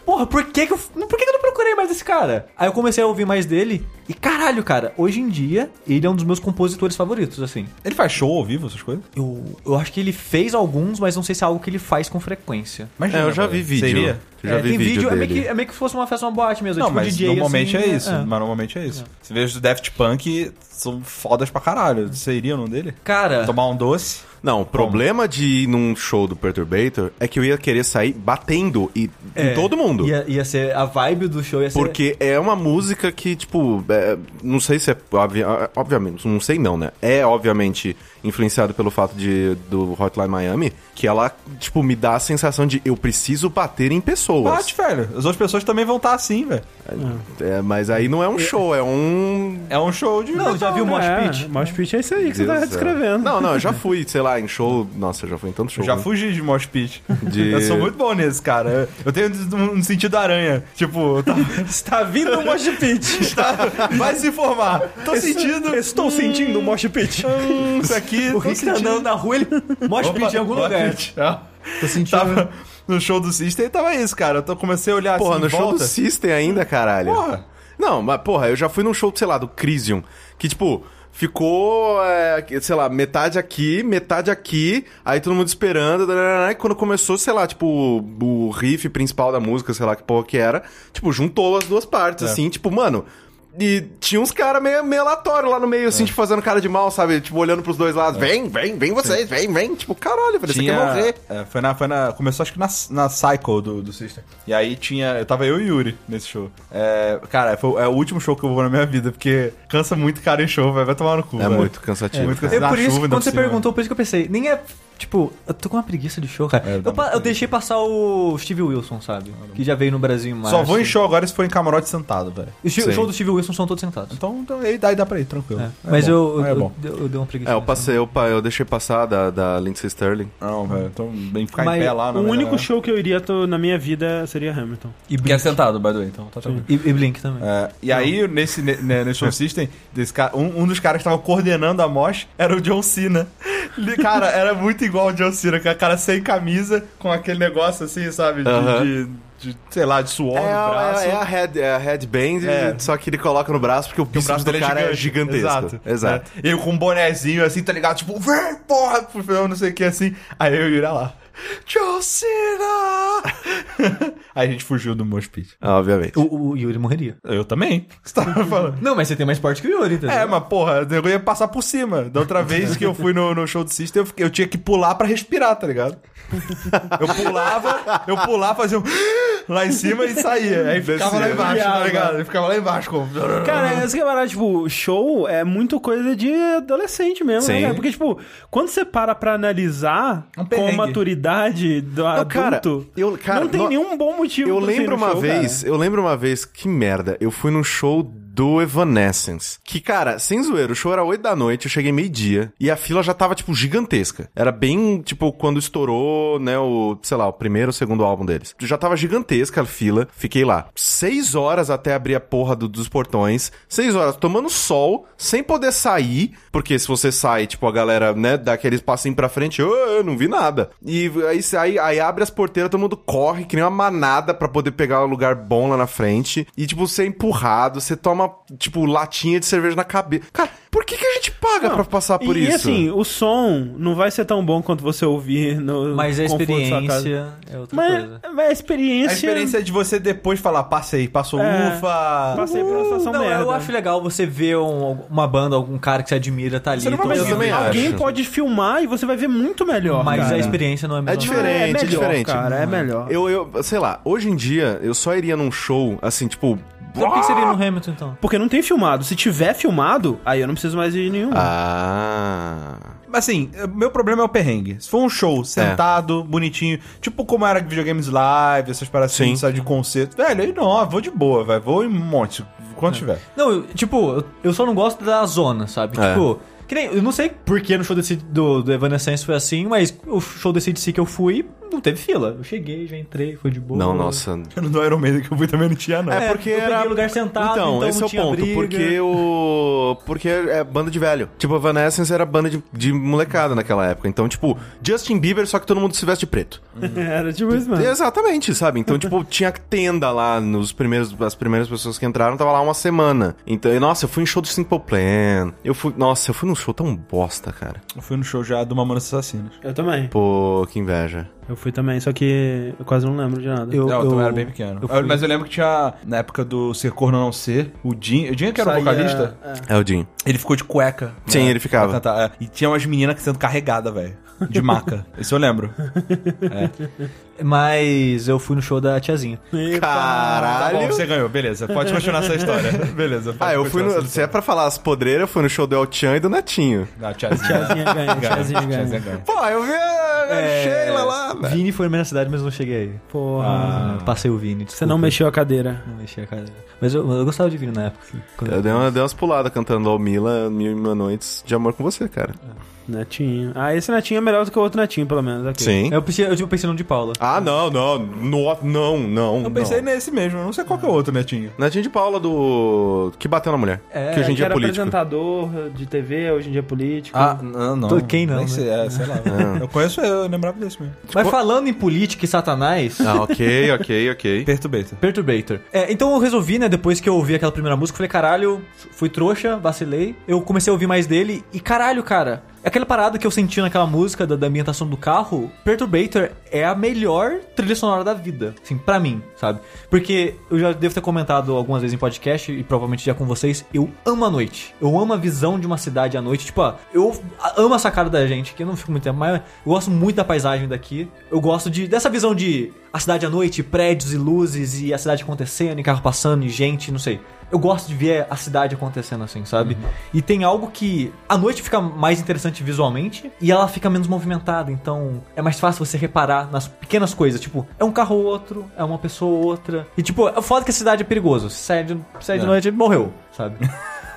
Porra, por que que eu, por que que eu não procurei mais esse cara? Aí eu comecei a ouvir mais dele e caralho, cara, hoje em dia ele é um dos meus compositores favoritos, assim. Ele faz show ao vivo, essas coisas? Eu, eu acho que ele fez alguns, mas não sei se é algo que ele faz com frequência. Imagina, É, eu já vi vídeo. Seria? Eu já É, vi tem vídeo, é meio, dele. que, é meio que fosse uma festa, uma boate mesmo. Não, tipo mas DJ, normalmente assim, é isso. é. Mas normalmente é isso. Você vê os do Daft Punk, são fodas pra caralho. Você iria num dele? Cara, Tomar um doce? Não, o problema de ir num show do Perturbator é que eu ia querer sair batendo e, é, em todo mundo. Ia, ia ser a vibe do show, ia ser... Porque é uma música que, tipo, é, não sei se é. obvi- obviamente, não sei não, né? É, obviamente, influenciado pelo fato de, do Hotline Miami, que ela, tipo, me dá a sensação de eu preciso bater em pessoas. Bate, velho. As outras pessoas também vão estar assim, velho. É, mas aí não é um show, é um. É um show de. Não, já viu o Mosh é, Pit? Mosh Pit é isso aí que você tá Deus do céu. descrevendo. Não, não, eu já fui, sei lá, em show. Nossa, eu já fui em tanto show. Eu já né? fugi de Mosh Pit. De- Eu sou muito bom nesse, cara. Eu tenho um sentido aranha. Tipo, tá, Está vindo o Mosh Pit. tá- vai se informar. Tô sentindo. Estou sentindo o Mosh Pit. Hum, isso aqui. O tô Rick tá andando na rua, ele... Opa, Pit em algum lugar. Ah. Tô sentindo... Tava no show do System e tava isso, cara. Eu comecei a olhar Porra, assim no em show volta. do System ainda, caralho. Porra. Não, mas porra, eu já fui num show, sei lá, do Crisium, que tipo, ficou, é, sei lá, metade aqui, metade aqui, aí todo mundo esperando, e quando começou, sei lá, tipo, o, o riff principal da música, sei lá que porra que era, tipo, juntou as duas partes, É. assim, tipo, mano, E tinha uns caras meio, meio aleatórios lá no meio, assim, tipo, fazendo cara de mal, sabe? Tipo, olhando pros dois lados. Vem, vem, vem vocês, vem, vem. Tipo, caralho, velho, você quer morrer. É, foi na, foi na. Começou acho que na, na Cycle do, do System. E aí tinha. Eu tava eu e Yuri nesse show. É, cara, foi, é o último show que eu vou na minha vida, porque cansa muito cara em show, velho. Vai tomar no cu. É velho. muito cansativo. É muito cara. cansativo. É por isso chuva, quando você cima. perguntou, por isso que eu pensei, nem é. Tipo, eu tô com uma preguiça de show, cara. É, eu, pa- eu deixei passar o Steve Wilson, sabe? Que já veio no Brasil em março. Só vou em show agora se for em camarote sentado, velho. O Sim. show do Steve Wilson são todos sentados. Então, então aí dá, aí dá pra ir, tranquilo. É. É Mas bom. eu, É eu, bom. eu, eu dei uma preguiça. É, eu passei, eu, pa- eu deixei passar da, da Lindsay Sterling. Não, velho. Então, bem ficar Mas em pé lá. o não é único show que eu iria to- na minha vida seria Hamilton. E Que é Blink. sentado, by the way, então tá tranquilo. E, e Blink também. É, e aí, nesse, ne- né, nesse show system, desse cara, um, um dos caras que tava coordenando a mosh era o John Cena. Ele, Cara, era muito igual o John Cena, com a cara sem camisa, com aquele negócio assim, sabe? De, Aham. de- de, sei lá, de suor É, no braço. é, é a, head, é a headband, É. só que ele coloca no braço porque o bíceps braço do dele cara é é gigante. gigantesco. Exato. Exato. É. E com um bonezinho assim, tá ligado? Tipo, vem, porra! Eu não sei o que assim. Aí eu ia lá. John Cena! aí a gente fugiu do mosh pit. Ah, Obviamente. O, o Yuri morreria. Eu também. Você tava falando. Não, mas você tem mais porte que o Yuri, entendeu? É, mas porra, eu ia passar por cima. Da outra vez que eu fui no, no show do System, eu, fiquei- eu tinha que pular pra respirar, tá ligado? Eu pulava, eu pulava, fazia um lá em cima e saía. Aí ficava lá embaixo, tá ligado? Aí ficava lá embaixo como... Cara, essa que é verdade, tipo, show é muito coisa de adolescente mesmo, Sim. né, cara? Porque, tipo, quando você para pra analisar Um com perrengue. Maturidade do Não, cara, adulto, eu- cara, não tem no- nenhum bom motivo Eu lembro uma show, vez, eu lembro uma vez, que merda, eu fui num show do Evanescence. Que, cara, sem zoeiro, o show era 8 da noite, eu cheguei meio-dia, e a fila já tava, tipo, gigantesca. Era bem, tipo, quando estourou, né, o, sei lá, o primeiro ou segundo álbum deles. Já tava gigantesca a fila, fiquei lá. Seis horas até abrir a porra do- dos portões, seis horas tomando sol, sem poder sair, porque se você sai, tipo, a galera, né, dá aquele passinho pra frente, eu, eu não vi nada. E aí, aí, aí abre as porteiras, todo mundo corre, que nem uma manada pra poder pegar um lugar bom lá na frente. E, tipo, você é empurrado, você toma, tipo, latinha de cerveja na cabeça. Cara, por que, que a gente paga pra passar por e, isso? E assim, o som não vai ser tão bom quanto você ouvir no Mas a conforto da sua casa. experiência é outra Mas, coisa. mas a experiência... A experiência é de você depois falar, passei, passou, É. ufa. Passei por uma situação Não, merda. eu acho legal você ver um- uma banda, algum cara que você admira tá ali. Você não vai também Alguém acho. pode filmar e você vai ver muito melhor, Mas cara. a experiência não é mesma É diferente, é melhor, é diferente. cara, é melhor. Eu, eu, sei lá, hoje em dia, eu só iria num show, assim, tipo... Então por que seria no Hamilton, então? Porque não tem filmado. Se tiver filmado, aí eu não preciso mais ir em nenhum. Ah... Assim, meu problema é o perrengue. Se for um show sentado, bonitinho, tipo como era videogames live, essas paradas assim, Sim. sabe, de concerto, velho, aí não, vou de boa, velho. Vou em um monte, quando tiver. Não, eu- tipo, eu- eu só não gosto da zona, sabe? É. Tipo, que nem, eu não sei por que no show desse, do, do Evanescence foi assim, mas o show desse DC que eu fui, não teve fila. Eu cheguei, já entrei, foi de boa. Não, nossa... Eu não do Iron Maiden que eu fui também não tinha, não. É, É, porque eu peguei era... lugar sentado, então esse não é o tinha ponto. briga. Porque o... Porque é banda de velho. Tipo, a Evanescence era banda de, de molecada naquela época. Então, tipo, Justin Bieber, só que todo mundo se veste de preto. Era tipo isso mesmo. Exatamente, sabe? Então, tipo, tinha tenda lá nos primeiros... As primeiras pessoas que entraram, tava lá uma semana. Então, e, nossa, eu fui em show do Simple Plan. Eu fui... Nossa, eu fui num show tão bosta, cara. Eu fui no show já do Mamonas Assassinas. Eu também. Pô, que inveja. Eu fui também, só que eu quase não lembro de nada. Eu- não, eu, também era bem pequeno. eu Mas eu lembro que tinha, na época do Ser Corno Não Ser, o Dinho, o Dinho que era o vocalista, é. É o Jim. ele ficou de cueca. Sim, ele ficava. pra cantar, é. E tinha umas meninas sendo carregadas, velho. De maca. Isso eu lembro. Mas eu fui no show da tiazinha. Epa. Tá bom, Caralho! você ganhou, beleza. Pode continuar essa história. Beleza. pode Ah, eu fui no... Se é pra falar as podreiras, eu fui no show do El Chan e do Netinho. Ah, tiazinha. Tiazinha ganha, tiazinha ganha. Tiazinha ganha. Pô, eu vi a É, Sheila lá, velho. Vini foi na minha cidade, mas não cheguei aí. Porra. Ah. Eu Passei o Vini. Você não mexeu a cadeira. Não mexi a cara. Mas eu, eu gostava de Vini na época. quando- Eu dei, uma, dei umas puladas cantando Almila, Mil e Uma Noites de Amor com Você, cara. Netinho. Ah, esse netinho é melhor do que o outro netinho, pelo menos. aqui. Sim. Eu pensei, eu tipo, pensei no de Paula. Ah, não, não, no, não, não, Eu pensei não. nesse mesmo, eu não sei qual que é o outro, Netinho. Netinho de Paula do... Que bateu na mulher. É, que hoje em dia é era político. apresentador de TV, hoje em dia é político. Ah, não, não. Tô- quem não, Nem né? sei, é, sei lá. Eu conheço eu, eu lembrava desse mesmo. Mas falando em política e satanás... Ah, ok, ok, ok. Perturbator. Perturbator. É, então eu resolvi, né, depois que eu ouvi aquela primeira música, eu falei, caralho, fui trouxa, vacilei. Eu comecei a ouvir mais dele e caralho, cara, aquela parada que eu senti naquela música da, da ambientação do carro, Perturbator é a melhor trilha sonora da vida, assim, pra mim, sabe? Porque eu já devo ter comentado algumas vezes em podcast e provavelmente já com vocês, eu amo a noite. Eu amo a visão de uma cidade à noite, tipo, ó, eu amo essa cara da gente, que eu não fico muito tempo, mas eu gosto muito da paisagem daqui. Eu gosto de dessa visão de a cidade à noite, prédios e luzes e a cidade acontecendo, e carro passando e gente, não sei. Eu gosto de ver a cidade acontecendo assim, sabe? E tem algo que a noite fica mais interessante visualmente e ela fica menos movimentada, então é mais fácil você reparar nas pequenas coisas, tipo, é um carro ou outro, é uma pessoa ou outra. E tipo, é foda que a cidade é perigoso. Se sai de, sai de É. noite, ele morreu, sabe?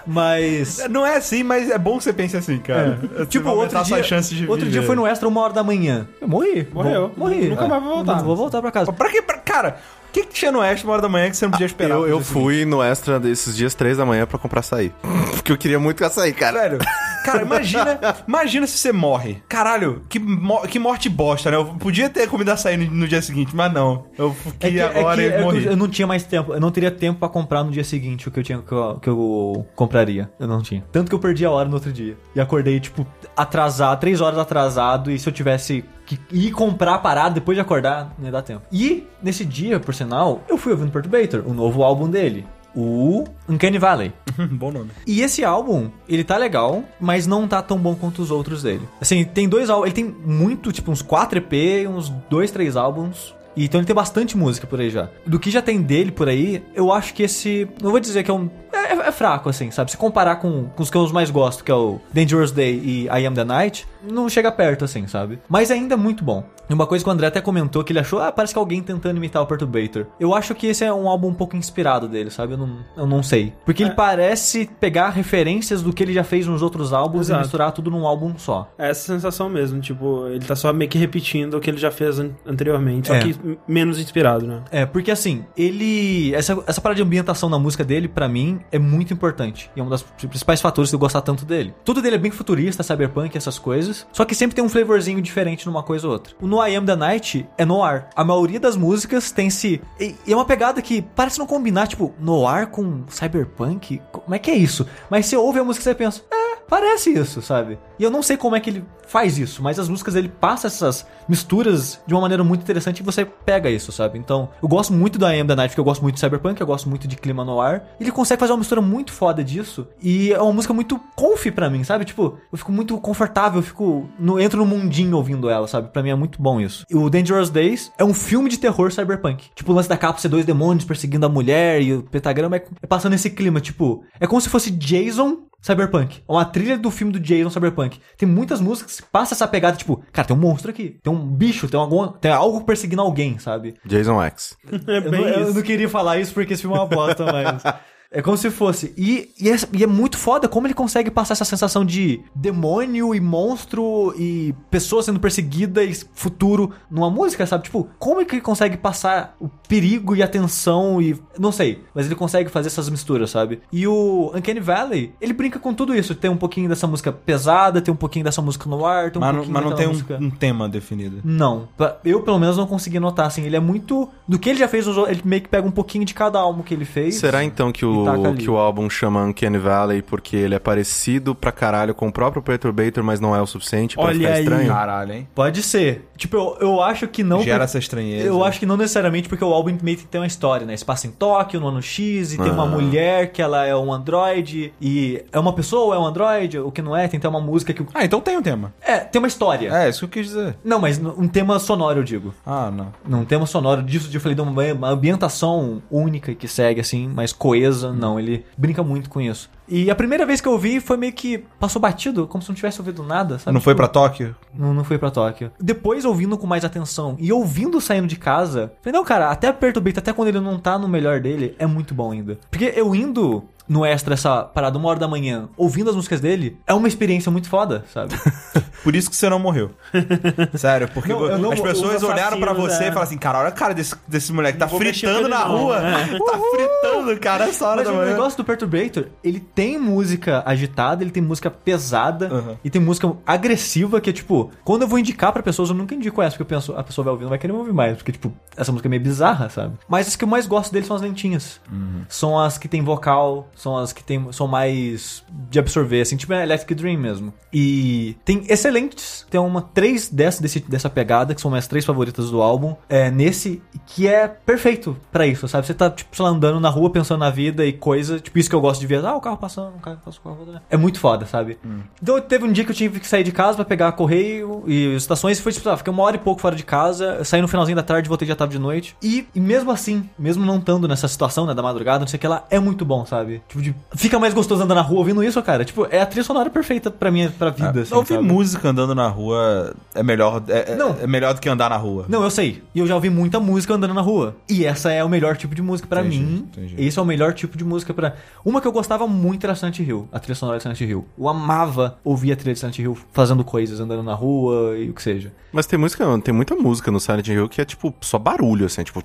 Mas Não é assim, mas é bom que você pense assim, cara. Você Tipo, outro dia, de outro viver. dia foi no Extra uma hora da manhã. Eu morri. Morreu. Morri. Nunca mais vou voltar. Não vou voltar pra casa. Pra que... pra- Cara, que, que tinha no Oeste uma hora da manhã que você não podia esperar? Eu, eu seguinte? fui no extra desses dias, três da manhã, pra comprar açaí. Porque eu queria muito açaí, cara. Velho, cara, imagina, imagina se você morre. Caralho, que, mo- que morte bosta, né? Eu podia ter comido açaí no, no dia seguinte, mas não. Eu É fiquei que, agora é que e eu- morri. eu não tinha mais tempo, eu não teria tempo pra comprar no dia seguinte o que eu tinha que eu, que eu compraria. Eu não tinha. Tanto que eu perdi a hora no outro dia. E acordei, tipo, atrasado, três horas atrasado, e se eu tivesse que ir comprar a parada depois de acordar, não ia dar tempo. E nesse dia, por sinal, eu fui ouvindo Perturbator, o novo álbum dele. O Uncanny Valley. Bom nome. E esse álbum, ele tá legal, mas não tá tão bom quanto os outros dele. Assim, tem dois álbuns, ele tem muito, tipo, uns 4 EP, uns 2, 3 álbuns. E Então ele tem bastante música por aí já. Do que já tem dele por aí, eu acho que esse. Não vou dizer que é um. É, é fraco, assim, sabe? Se comparar com, com os que eu mais gosto, que é o Dangerous Day e I Am the Night, não chega perto, assim, sabe? Mas ainda é muito bom. E uma coisa que o André até comentou que ele achou, ah, parece que alguém tentando imitar o Perturbator. Eu acho que esse é um álbum um pouco inspirado dele, sabe? Eu não, eu não sei. Porque ele parece pegar referências do que ele já fez nos outros álbuns Exato. e misturar tudo num álbum só. É essa sensação mesmo, tipo, ele tá só meio que repetindo o que ele já fez an- anteriormente, só É. que menos inspirado, né? É, porque assim, ele. Essa, essa parada de ambientação na música dele, pra mim, é muito importante. E é um dos principais fatores de eu gostar tanto dele. Tudo dele é bem futurista, cyberpunk, essas coisas. Só que sempre tem um flavorzinho diferente numa coisa ou outra. O No I Am the Night é noir. A maioria das músicas tem esse. E é uma pegada que parece não combinar, tipo, noir com cyberpunk. Como é que é isso? Mas você ouve a música e você pensa, é, parece isso, sabe? E eu não sei como é que ele faz isso, mas as músicas ele passa essas misturas de uma maneira muito interessante e você pega isso, sabe? Então, eu gosto muito I Am The Night, porque eu gosto muito de cyberpunk, eu gosto muito de clima noir. Ele consegue fazer uma mistura muito foda disso e é uma música muito comfy pra mim, sabe? Tipo, eu fico muito confortável, eu fico no, entro no mundinho ouvindo ela, sabe? Pra mim é muito bom isso. E o Dangerous Days é um filme de terror cyberpunk. Tipo, o lance da capa ser dois demônios perseguindo a mulher e o pentagrama é, é passando esse clima, tipo, é como se fosse Jason Cyberpunk. É uma trilha do filme do Jason Cyberpunk. Tem muitas músicas que passam essa pegada, tipo, cara, tem um monstro aqui. Tem um bicho, tem, algum, tem algo perseguindo alguém, sabe? Jason X. É Eu bem não, eu não queria falar isso porque esse filme é uma bosta, mas. É como se fosse. E, e, é, e é muito foda como ele consegue passar essa sensação de demônio e monstro e pessoa sendo perseguida e futuro numa música, sabe? Tipo, como é que ele consegue passar o perigo e a tensão e. Não sei, mas ele consegue fazer essas misturas, sabe? E o Uncanny Valley, ele brinca com tudo isso. Tem um pouquinho dessa música pesada, tem um pouquinho dessa música no ar, tem um Mas, não- pouquinho mas não tem música... um, um tema definido. Não. Eu, pelo menos, não consegui notar, assim. Ele é muito... Do que ele já fez, o- ele meio que pega um pouquinho de cada álbum que ele fez. Será então que taca o, ali. que o álbum chama Uncanny Valley porque ele é parecido pra caralho com o próprio Perturbator, mas não é o suficiente pra Olha ficar aí. estranho? Caralho, hein? Pode ser. Tipo, eu, eu acho que não... Gera por- essa estranheza. Eu acho que não necessariamente porque o álbum meio que tem uma história, né? Passa em Tóquio, no ano X, e tem uma Ah. mulher que ela é um androide, e é uma pessoa ou é um androide, o que não é, tem até uma música que... Ah, então tem um tema. É, tem uma história. É, isso que eu quis dizer. Não, mas um tema sonoro, eu digo. Ah, não. Num tema sonoro disso, de eu falei de uma, uma ambientação única que segue, assim, mais coesa. Não, ele brinca muito com isso. E a primeira vez que eu ouvi foi meio que passou batido, como se não tivesse ouvido nada, sabe? não foi Tipo, pra Tóquio? Não, não foi pra Tóquio. Depois, ouvindo com mais atenção e ouvindo saindo de casa, falei, não, cara, até Perturbate, até quando ele não tá no melhor dele, é muito bom ainda. Porque eu indo no extra essa parada uma hora da manhã, ouvindo as músicas dele, é uma experiência muito foda, sabe? Por isso que você não morreu. Sério, porque Não, não as pessoas olharam pra assassinos, você é. e falaram assim, cara, olha a cara desse, desse moleque, tá fritando na rua. é. Tá fritando, cara, essa hora Mas da o manhã. negócio do Perturbator, ele tem música agitada, ele tem música pesada Uhum. e tem música agressiva que é tipo, quando eu vou indicar pra pessoas, eu nunca indico essa, porque eu penso, a pessoa vai ouvir, não vai querer me ouvir mais, porque tipo, essa música é meio bizarra, sabe? Mas as que eu mais gosto dele são as lentinhas. Uhum. São as que tem vocal, são as que tem, são mais de absorver, assim, tipo a Electric Dream mesmo. E tem excelentes, tem uma três dessa, desse, dessa pegada, que são minhas três favoritas do álbum, é, nesse, que é perfeito pra isso, sabe? Você tá, tipo, sei lá, andando na rua pensando na vida e coisa, tipo isso que eu gosto de ver, ah, o carro passando, o carro passa o carro, é muito foda, sabe? Então teve um dia que eu tive que sair de casa pra pegar correio e estações, e foi tipo, ah, fiquei uma hora e pouco fora de casa, saí no finalzinho da tarde, voltei já tava de noite, e, e mesmo assim, mesmo não estando nessa situação, né, da madrugada, não sei o que lá, é muito bom, sabe? Tipo, de- fica mais gostoso andar na rua ouvindo isso, cara, tipo, é a trilha sonora perfeita pra minha pra vida, assim, Ouvir sabe? música andando na rua é melhor, é, é- Não. é melhor do que andar na rua. Não, eu sei. E eu já ouvi muita música andando na rua. E essa é o melhor tipo de música pra Entendi, mim. entendi. Esse é o melhor tipo de música pra. Uma que eu gostava muito era Silent Hill, a trilha sonora de Silent Hill. Eu amava ouvir a trilha de Silent Hill fazendo coisas, andando na rua e o que seja. Mas tem música, tem muita música no Silent Hill que é tipo só barulho, assim, tipo.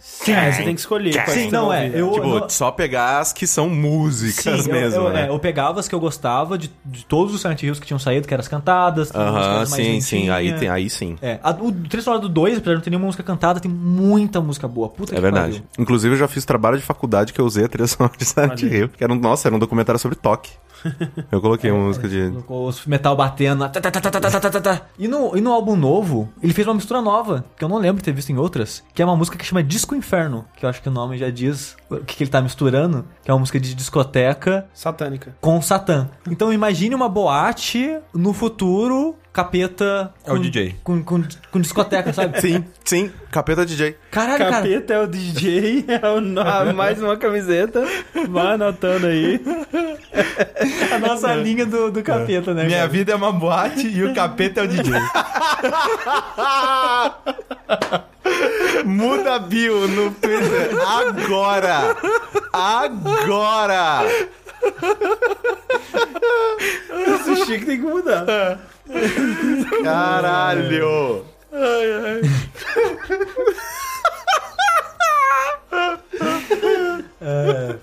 Sim, você tem que escolher. Sim, não é. Eu, Tipo, não- só pegar as que são músicas Sim, eu- mesmo, eu, né? é, eu pegava as que eu gostava de, de todos os Silent Hills que tinham saído, que eram as cantadas. Aham, músicas mais sim, sim. Aí, tem, aí sim. É, a, o trilha sonora do 2, apesar de não ter nenhuma música cantada, tem muita música boa. Puta É que verdade. pariu. Inclusive, eu já fiz trabalho de faculdade que eu usei a trilha sonora de Silent. Hill. Que era um, nossa, era um documentário sobre toque. Eu coloquei uma música de. Os metal batendo. Tá, tá, tá, e, no, e no álbum novo, ele fez uma mistura nova, que eu não lembro de ter visto em outras, que é uma música que chama Disco Inferno, que eu acho que o nome já diz o que, que ele tá misturando, que é uma música de discoteca. Satânica. Com Satã. Então imagine uma boate no futuro capeta. É o com- DJ. Com, com, com discoteca, sabe? Sim, sim. Capeta DJ. Caralho, cara. Capeta é o DJ, é o no- mais uma camiseta. Vai anotando aí. A nossa linha do, do capeta, né? Minha cara? vida é uma boate e o capeta é o DJ. Muda a bio no Twitter agora! Agora! Esse sushi tem que mudar. É. Caralho! Ai, ai. é.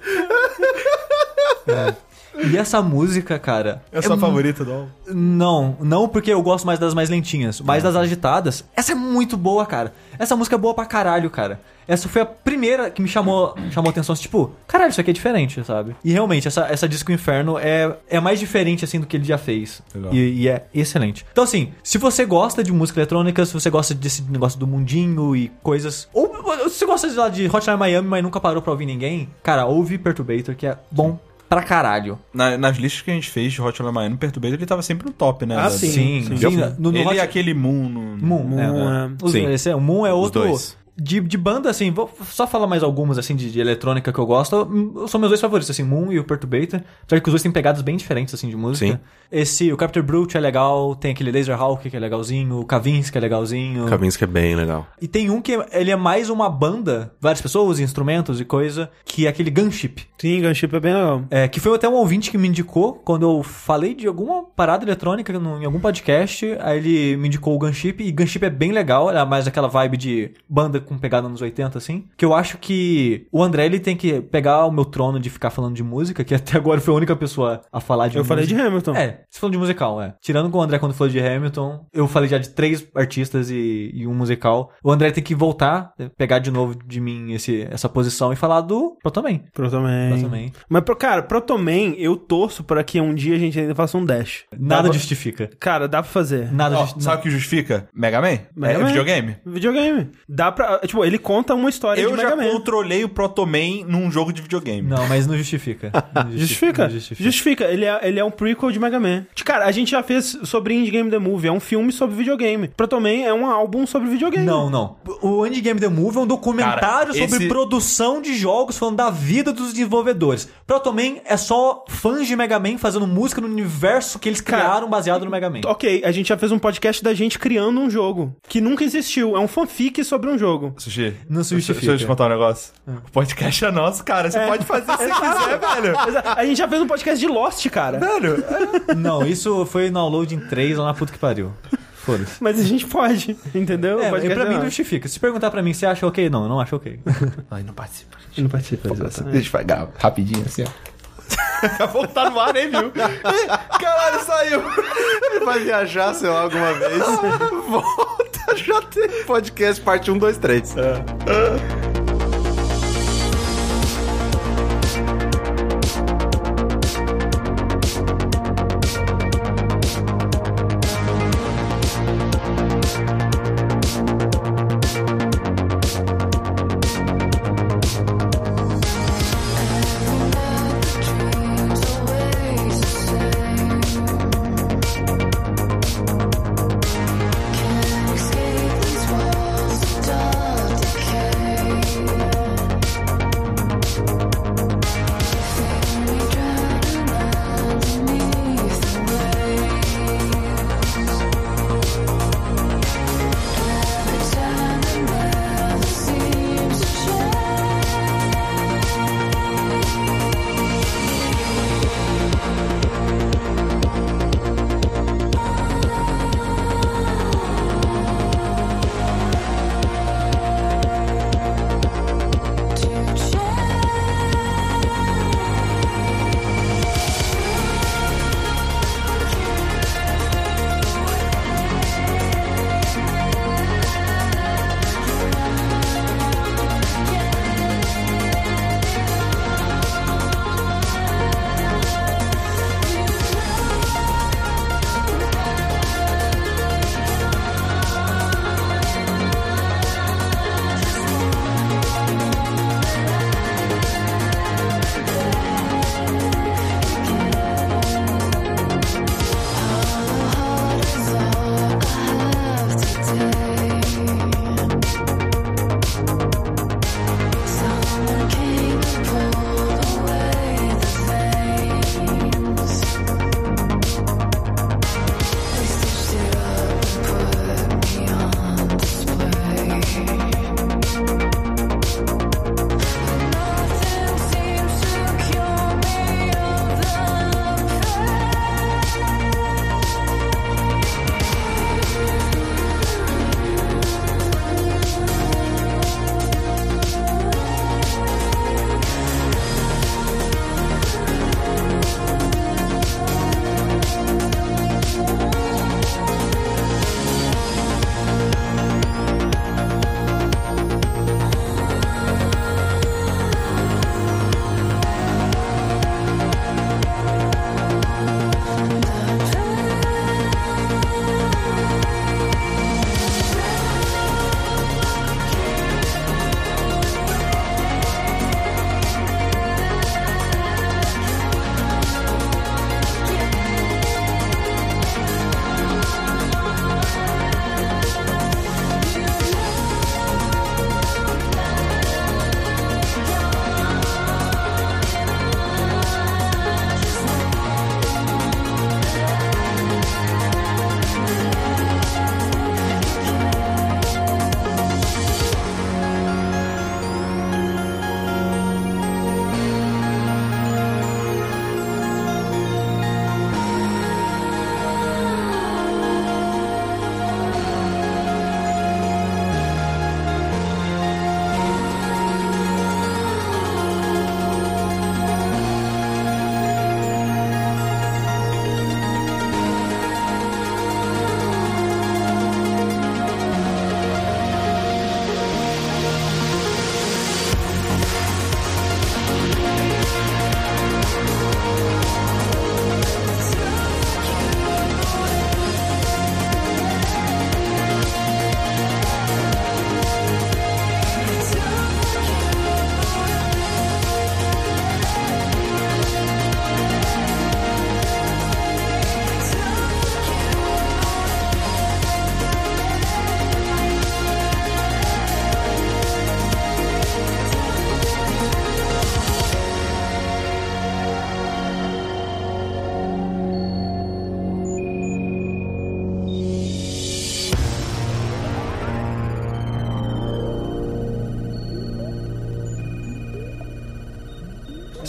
é. E essa música, cara. É a sua mu- favorita do álbum? Não, não porque eu gosto mais das mais lentinhas, mas das agitadas. Essa é muito boa, cara. Essa música é boa pra caralho, cara. Essa foi a primeira que me chamou, chamou atenção. Tipo, caralho, isso aqui é diferente, sabe? E realmente, essa, essa Disco Inferno é, é mais diferente, assim, do que ele já fez. E, e é excelente. Então, assim, se você gosta de música eletrônica, se você gosta desse negócio do mundinho e coisas. Ou se você gosta de, lá, de Hotline Miami, mas nunca parou pra ouvir ninguém, cara, ouve Perturbator, que é bom pra caralho. Na- nas listas que a gente fez de Hotline Miami, o Perturbator ele tava sempre no top, né? Ah, Da- sim. Sim, sim. No, no ele Hot- e aquele Moon. No... Moon, Moon, é, é. Os- Sim. esse é, o Moon é Os outro. dois. De, de banda, assim, vou só falar mais algumas, assim, de, de eletrônica que eu gosto. Hum, São meus dois favoritos, assim, Moon e o Perturbator. Apesar que os dois têm pegadas bem diferentes, assim, de música. Sim. Esse, o Capture Brute é legal, tem aquele Laser Hawk que é legalzinho, o Kavinsky é legalzinho. Kavinsky é bem legal. E tem um que ele é mais uma banda, várias pessoas, instrumentos e coisa, que é aquele Gunship. Sim, Gunship é bem legal. É, que foi até um ouvinte que me indicou quando eu falei de alguma parada eletrônica no- em algum podcast. Aí ele me indicou o Gunship. E Gunship é bem legal, era mais aquela vibe de banda com pegada nos 80, assim. Que eu acho que o André ele tem que pegar o meu trono de ficar falando de música, que até agora foi a única pessoa a falar de Eu música. falei de Hamilton. É, você falou de musical, é. Tirando com o André quando falou de Hamilton, eu falei já de três artistas e, e um musical. O André tem que voltar, pegar de novo de mim esse, essa posição e falar do Protoman. Protoman. Protoman. Mas, pro- cara, Protoman, eu torço pra que um dia a gente ainda faça um dash. Nada pra- justifica. Cara, dá pra fazer. Nada Ó, justifica. sabe o que justifica? Mega Man? Mega é Man. videogame? Videogame. Dá pra. Tipo, ele conta uma história Eu de já Mega Man. controlei o Protoman num jogo de videogame. Não, mas não justifica. Não Justifica? não Justifica. justifica. Ele, é, ele é um prequel de Mega Man. Cara, a gente já fez sobre Indie Game The Movie. É um filme sobre videogame. Protoman é um álbum sobre videogame. Não, não. O Indie Game The Movie é um documentário Cara, sobre esse- produção de jogos, falando da vida dos desenvolvedores. Protoman é só fãs de Mega Man fazendo música no universo que eles Cara, criaram baseado no Mega Man. Ok, a gente já fez um podcast da gente criando um jogo. Que nunca existiu. É um fanfic sobre um jogo. Sushi, Não se justifica. Deixa eu te contar um negócio. O podcast é nosso, cara. Você pode fazer o que você quiser, velho. A, a gente já fez um podcast de Lost, cara. Velho, Não, isso foi no download em 3 lá na puta que pariu. Foda-se. Mas a gente pode, entendeu? É, podcast pra mim não justifica. Se perguntar pra mim se acha ok, não, eu não acho ok. Ai, não participa. Não participa, exatamente. Deixa eu pegar rapidinho assim, ó. Daqui a pouco tá no ar, nem viu? Caralho, saiu. Ele vai viajar, sei lá, alguma vez. Volta, já tem podcast parte 1, 2, 3.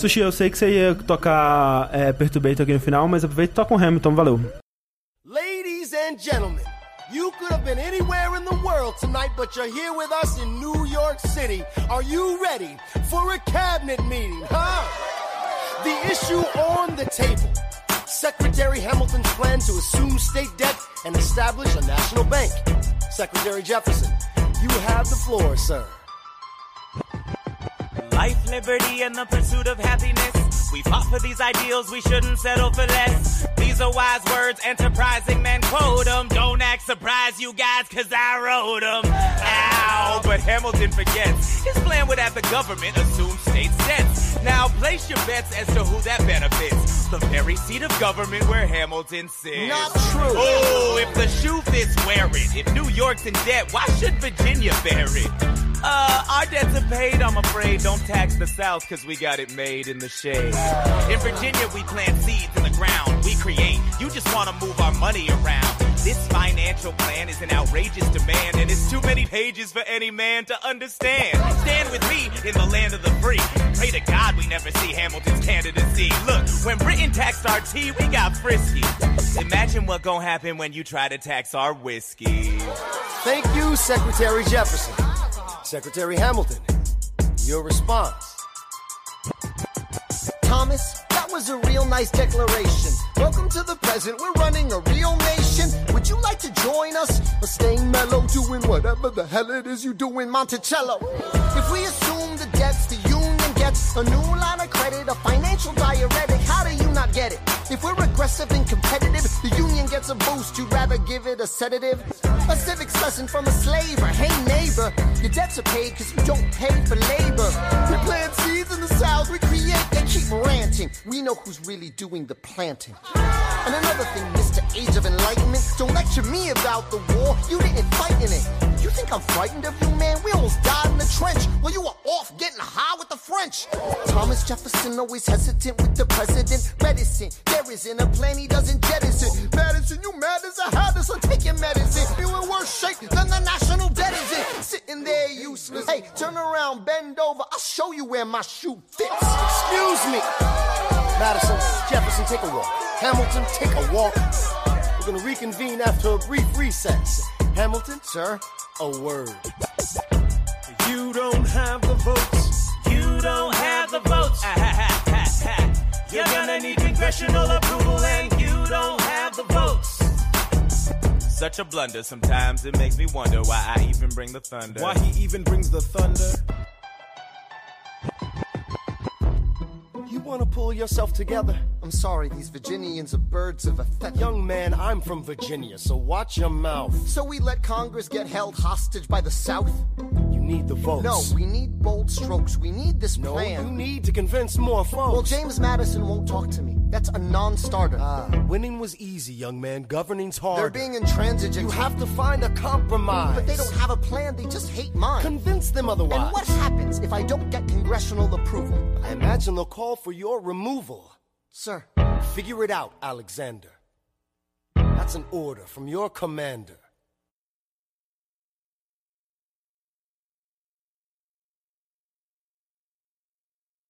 Sushi, eu sei que você ia tocar é, Perturbator aqui no final, mas aproveita e toca um Hamilton, valeu. Ladies and gentlemen, you could have been anywhere in the world tonight, but you're here with us in New York City. Are you ready for a cabinet meeting, huh? The issue on the table. Secretary Hamilton's plan to assume state debt and establish a national bank. Secretary Jefferson, you have the floor, sir. Life, liberty, and the pursuit of happiness. We fought for these ideals, we shouldn't settle for less. These are wise words, enterprising men quote them. Don't act surprised, you guys, cause I wrote 'em. Ow, but Hamilton forgets. His plan would have the government assume state debts. Now place your bets as to who that benefits. The very seat of government where Hamilton sits. Not true. Oh, if the shoe fits, wear it. If New York's in debt, why should Virginia bear it? Uh, our debts are paid, I'm afraid. Don't tax the South, cause we got it made in the shade. In Virginia, we plant seeds in the ground. We create. You just wanna move our money around. This financial plan is an outrageous demand, and it's too many pages for any man to understand. Stand with me in the land of the free. Pray to God we never see Hamilton's candidacy. Look, when Britain taxed our tea, we got frisky. Imagine what gon' happen when you try to tax our whiskey. Thank you, Secretary Jefferson. Secretary Hamilton, your response. Thomas, that was a real nice declaration. Welcome to the present, we're running a real nation. Would you like to join us? Or staying mellow, doing whatever the hell it is you do in Monticello? If we assume the debts the union gets, a new line of credit, a financial diuretic, how do you not get it? If we're aggressive and competitive, the union gets a boost, you'd rather give it a sedative? A civics lesson from a slaver, hey neighbor, your debts are paid cause you don't pay for labor. We plant seeds in the south, we create, they keep ranting. We know who's really doing the planting. And another thing, Mr. Age of Enlightenment, don't lecture me about the war, you didn't fight in it. You think I'm frightened of you, man? We almost died in the trench while you were off getting high with the French. Thomas Jefferson always hesitant with the president. Medicine, there isn't a plan he doesn't jettison. Madison, you mad as a hatter, so take your medicine. You in worse shape than the national debt is in. Sitting there useless. Hey, turn around, bend over. I'll show you where my shoe fits. Excuse me. Madison, Jefferson, take a walk. Hamilton, take a walk. We're gonna reconvene after a brief recess. Hamilton, sir, a word. You don't have the votes. You don't have the votes. You're gonna need congressional approval, and you don't have the votes. Such a blunder. Sometimes it makes me wonder why I even bring the thunder. Why he even brings the thunder? You wanna pull yourself together? I'm sorry, these Virginians are birds of a feather. Young man, I'm from Virginia, so watch your mouth. So we let Congress get held hostage by the South? Need the votes. No, we need bold strokes. We need this No, plan. you need to convince more folks. Well, James Madison won't talk to me. That's a non-starter. Ah, winning was easy, young man. Governing's hard. They're being intransigent. You have to find a compromise. But they don't have a plan. They just hate mine. Convince them otherwise. and what happens if I don't get congressional approval? I imagine they'll call for your removal. Sir, Figure it out, Alexander. That's an order from your commander.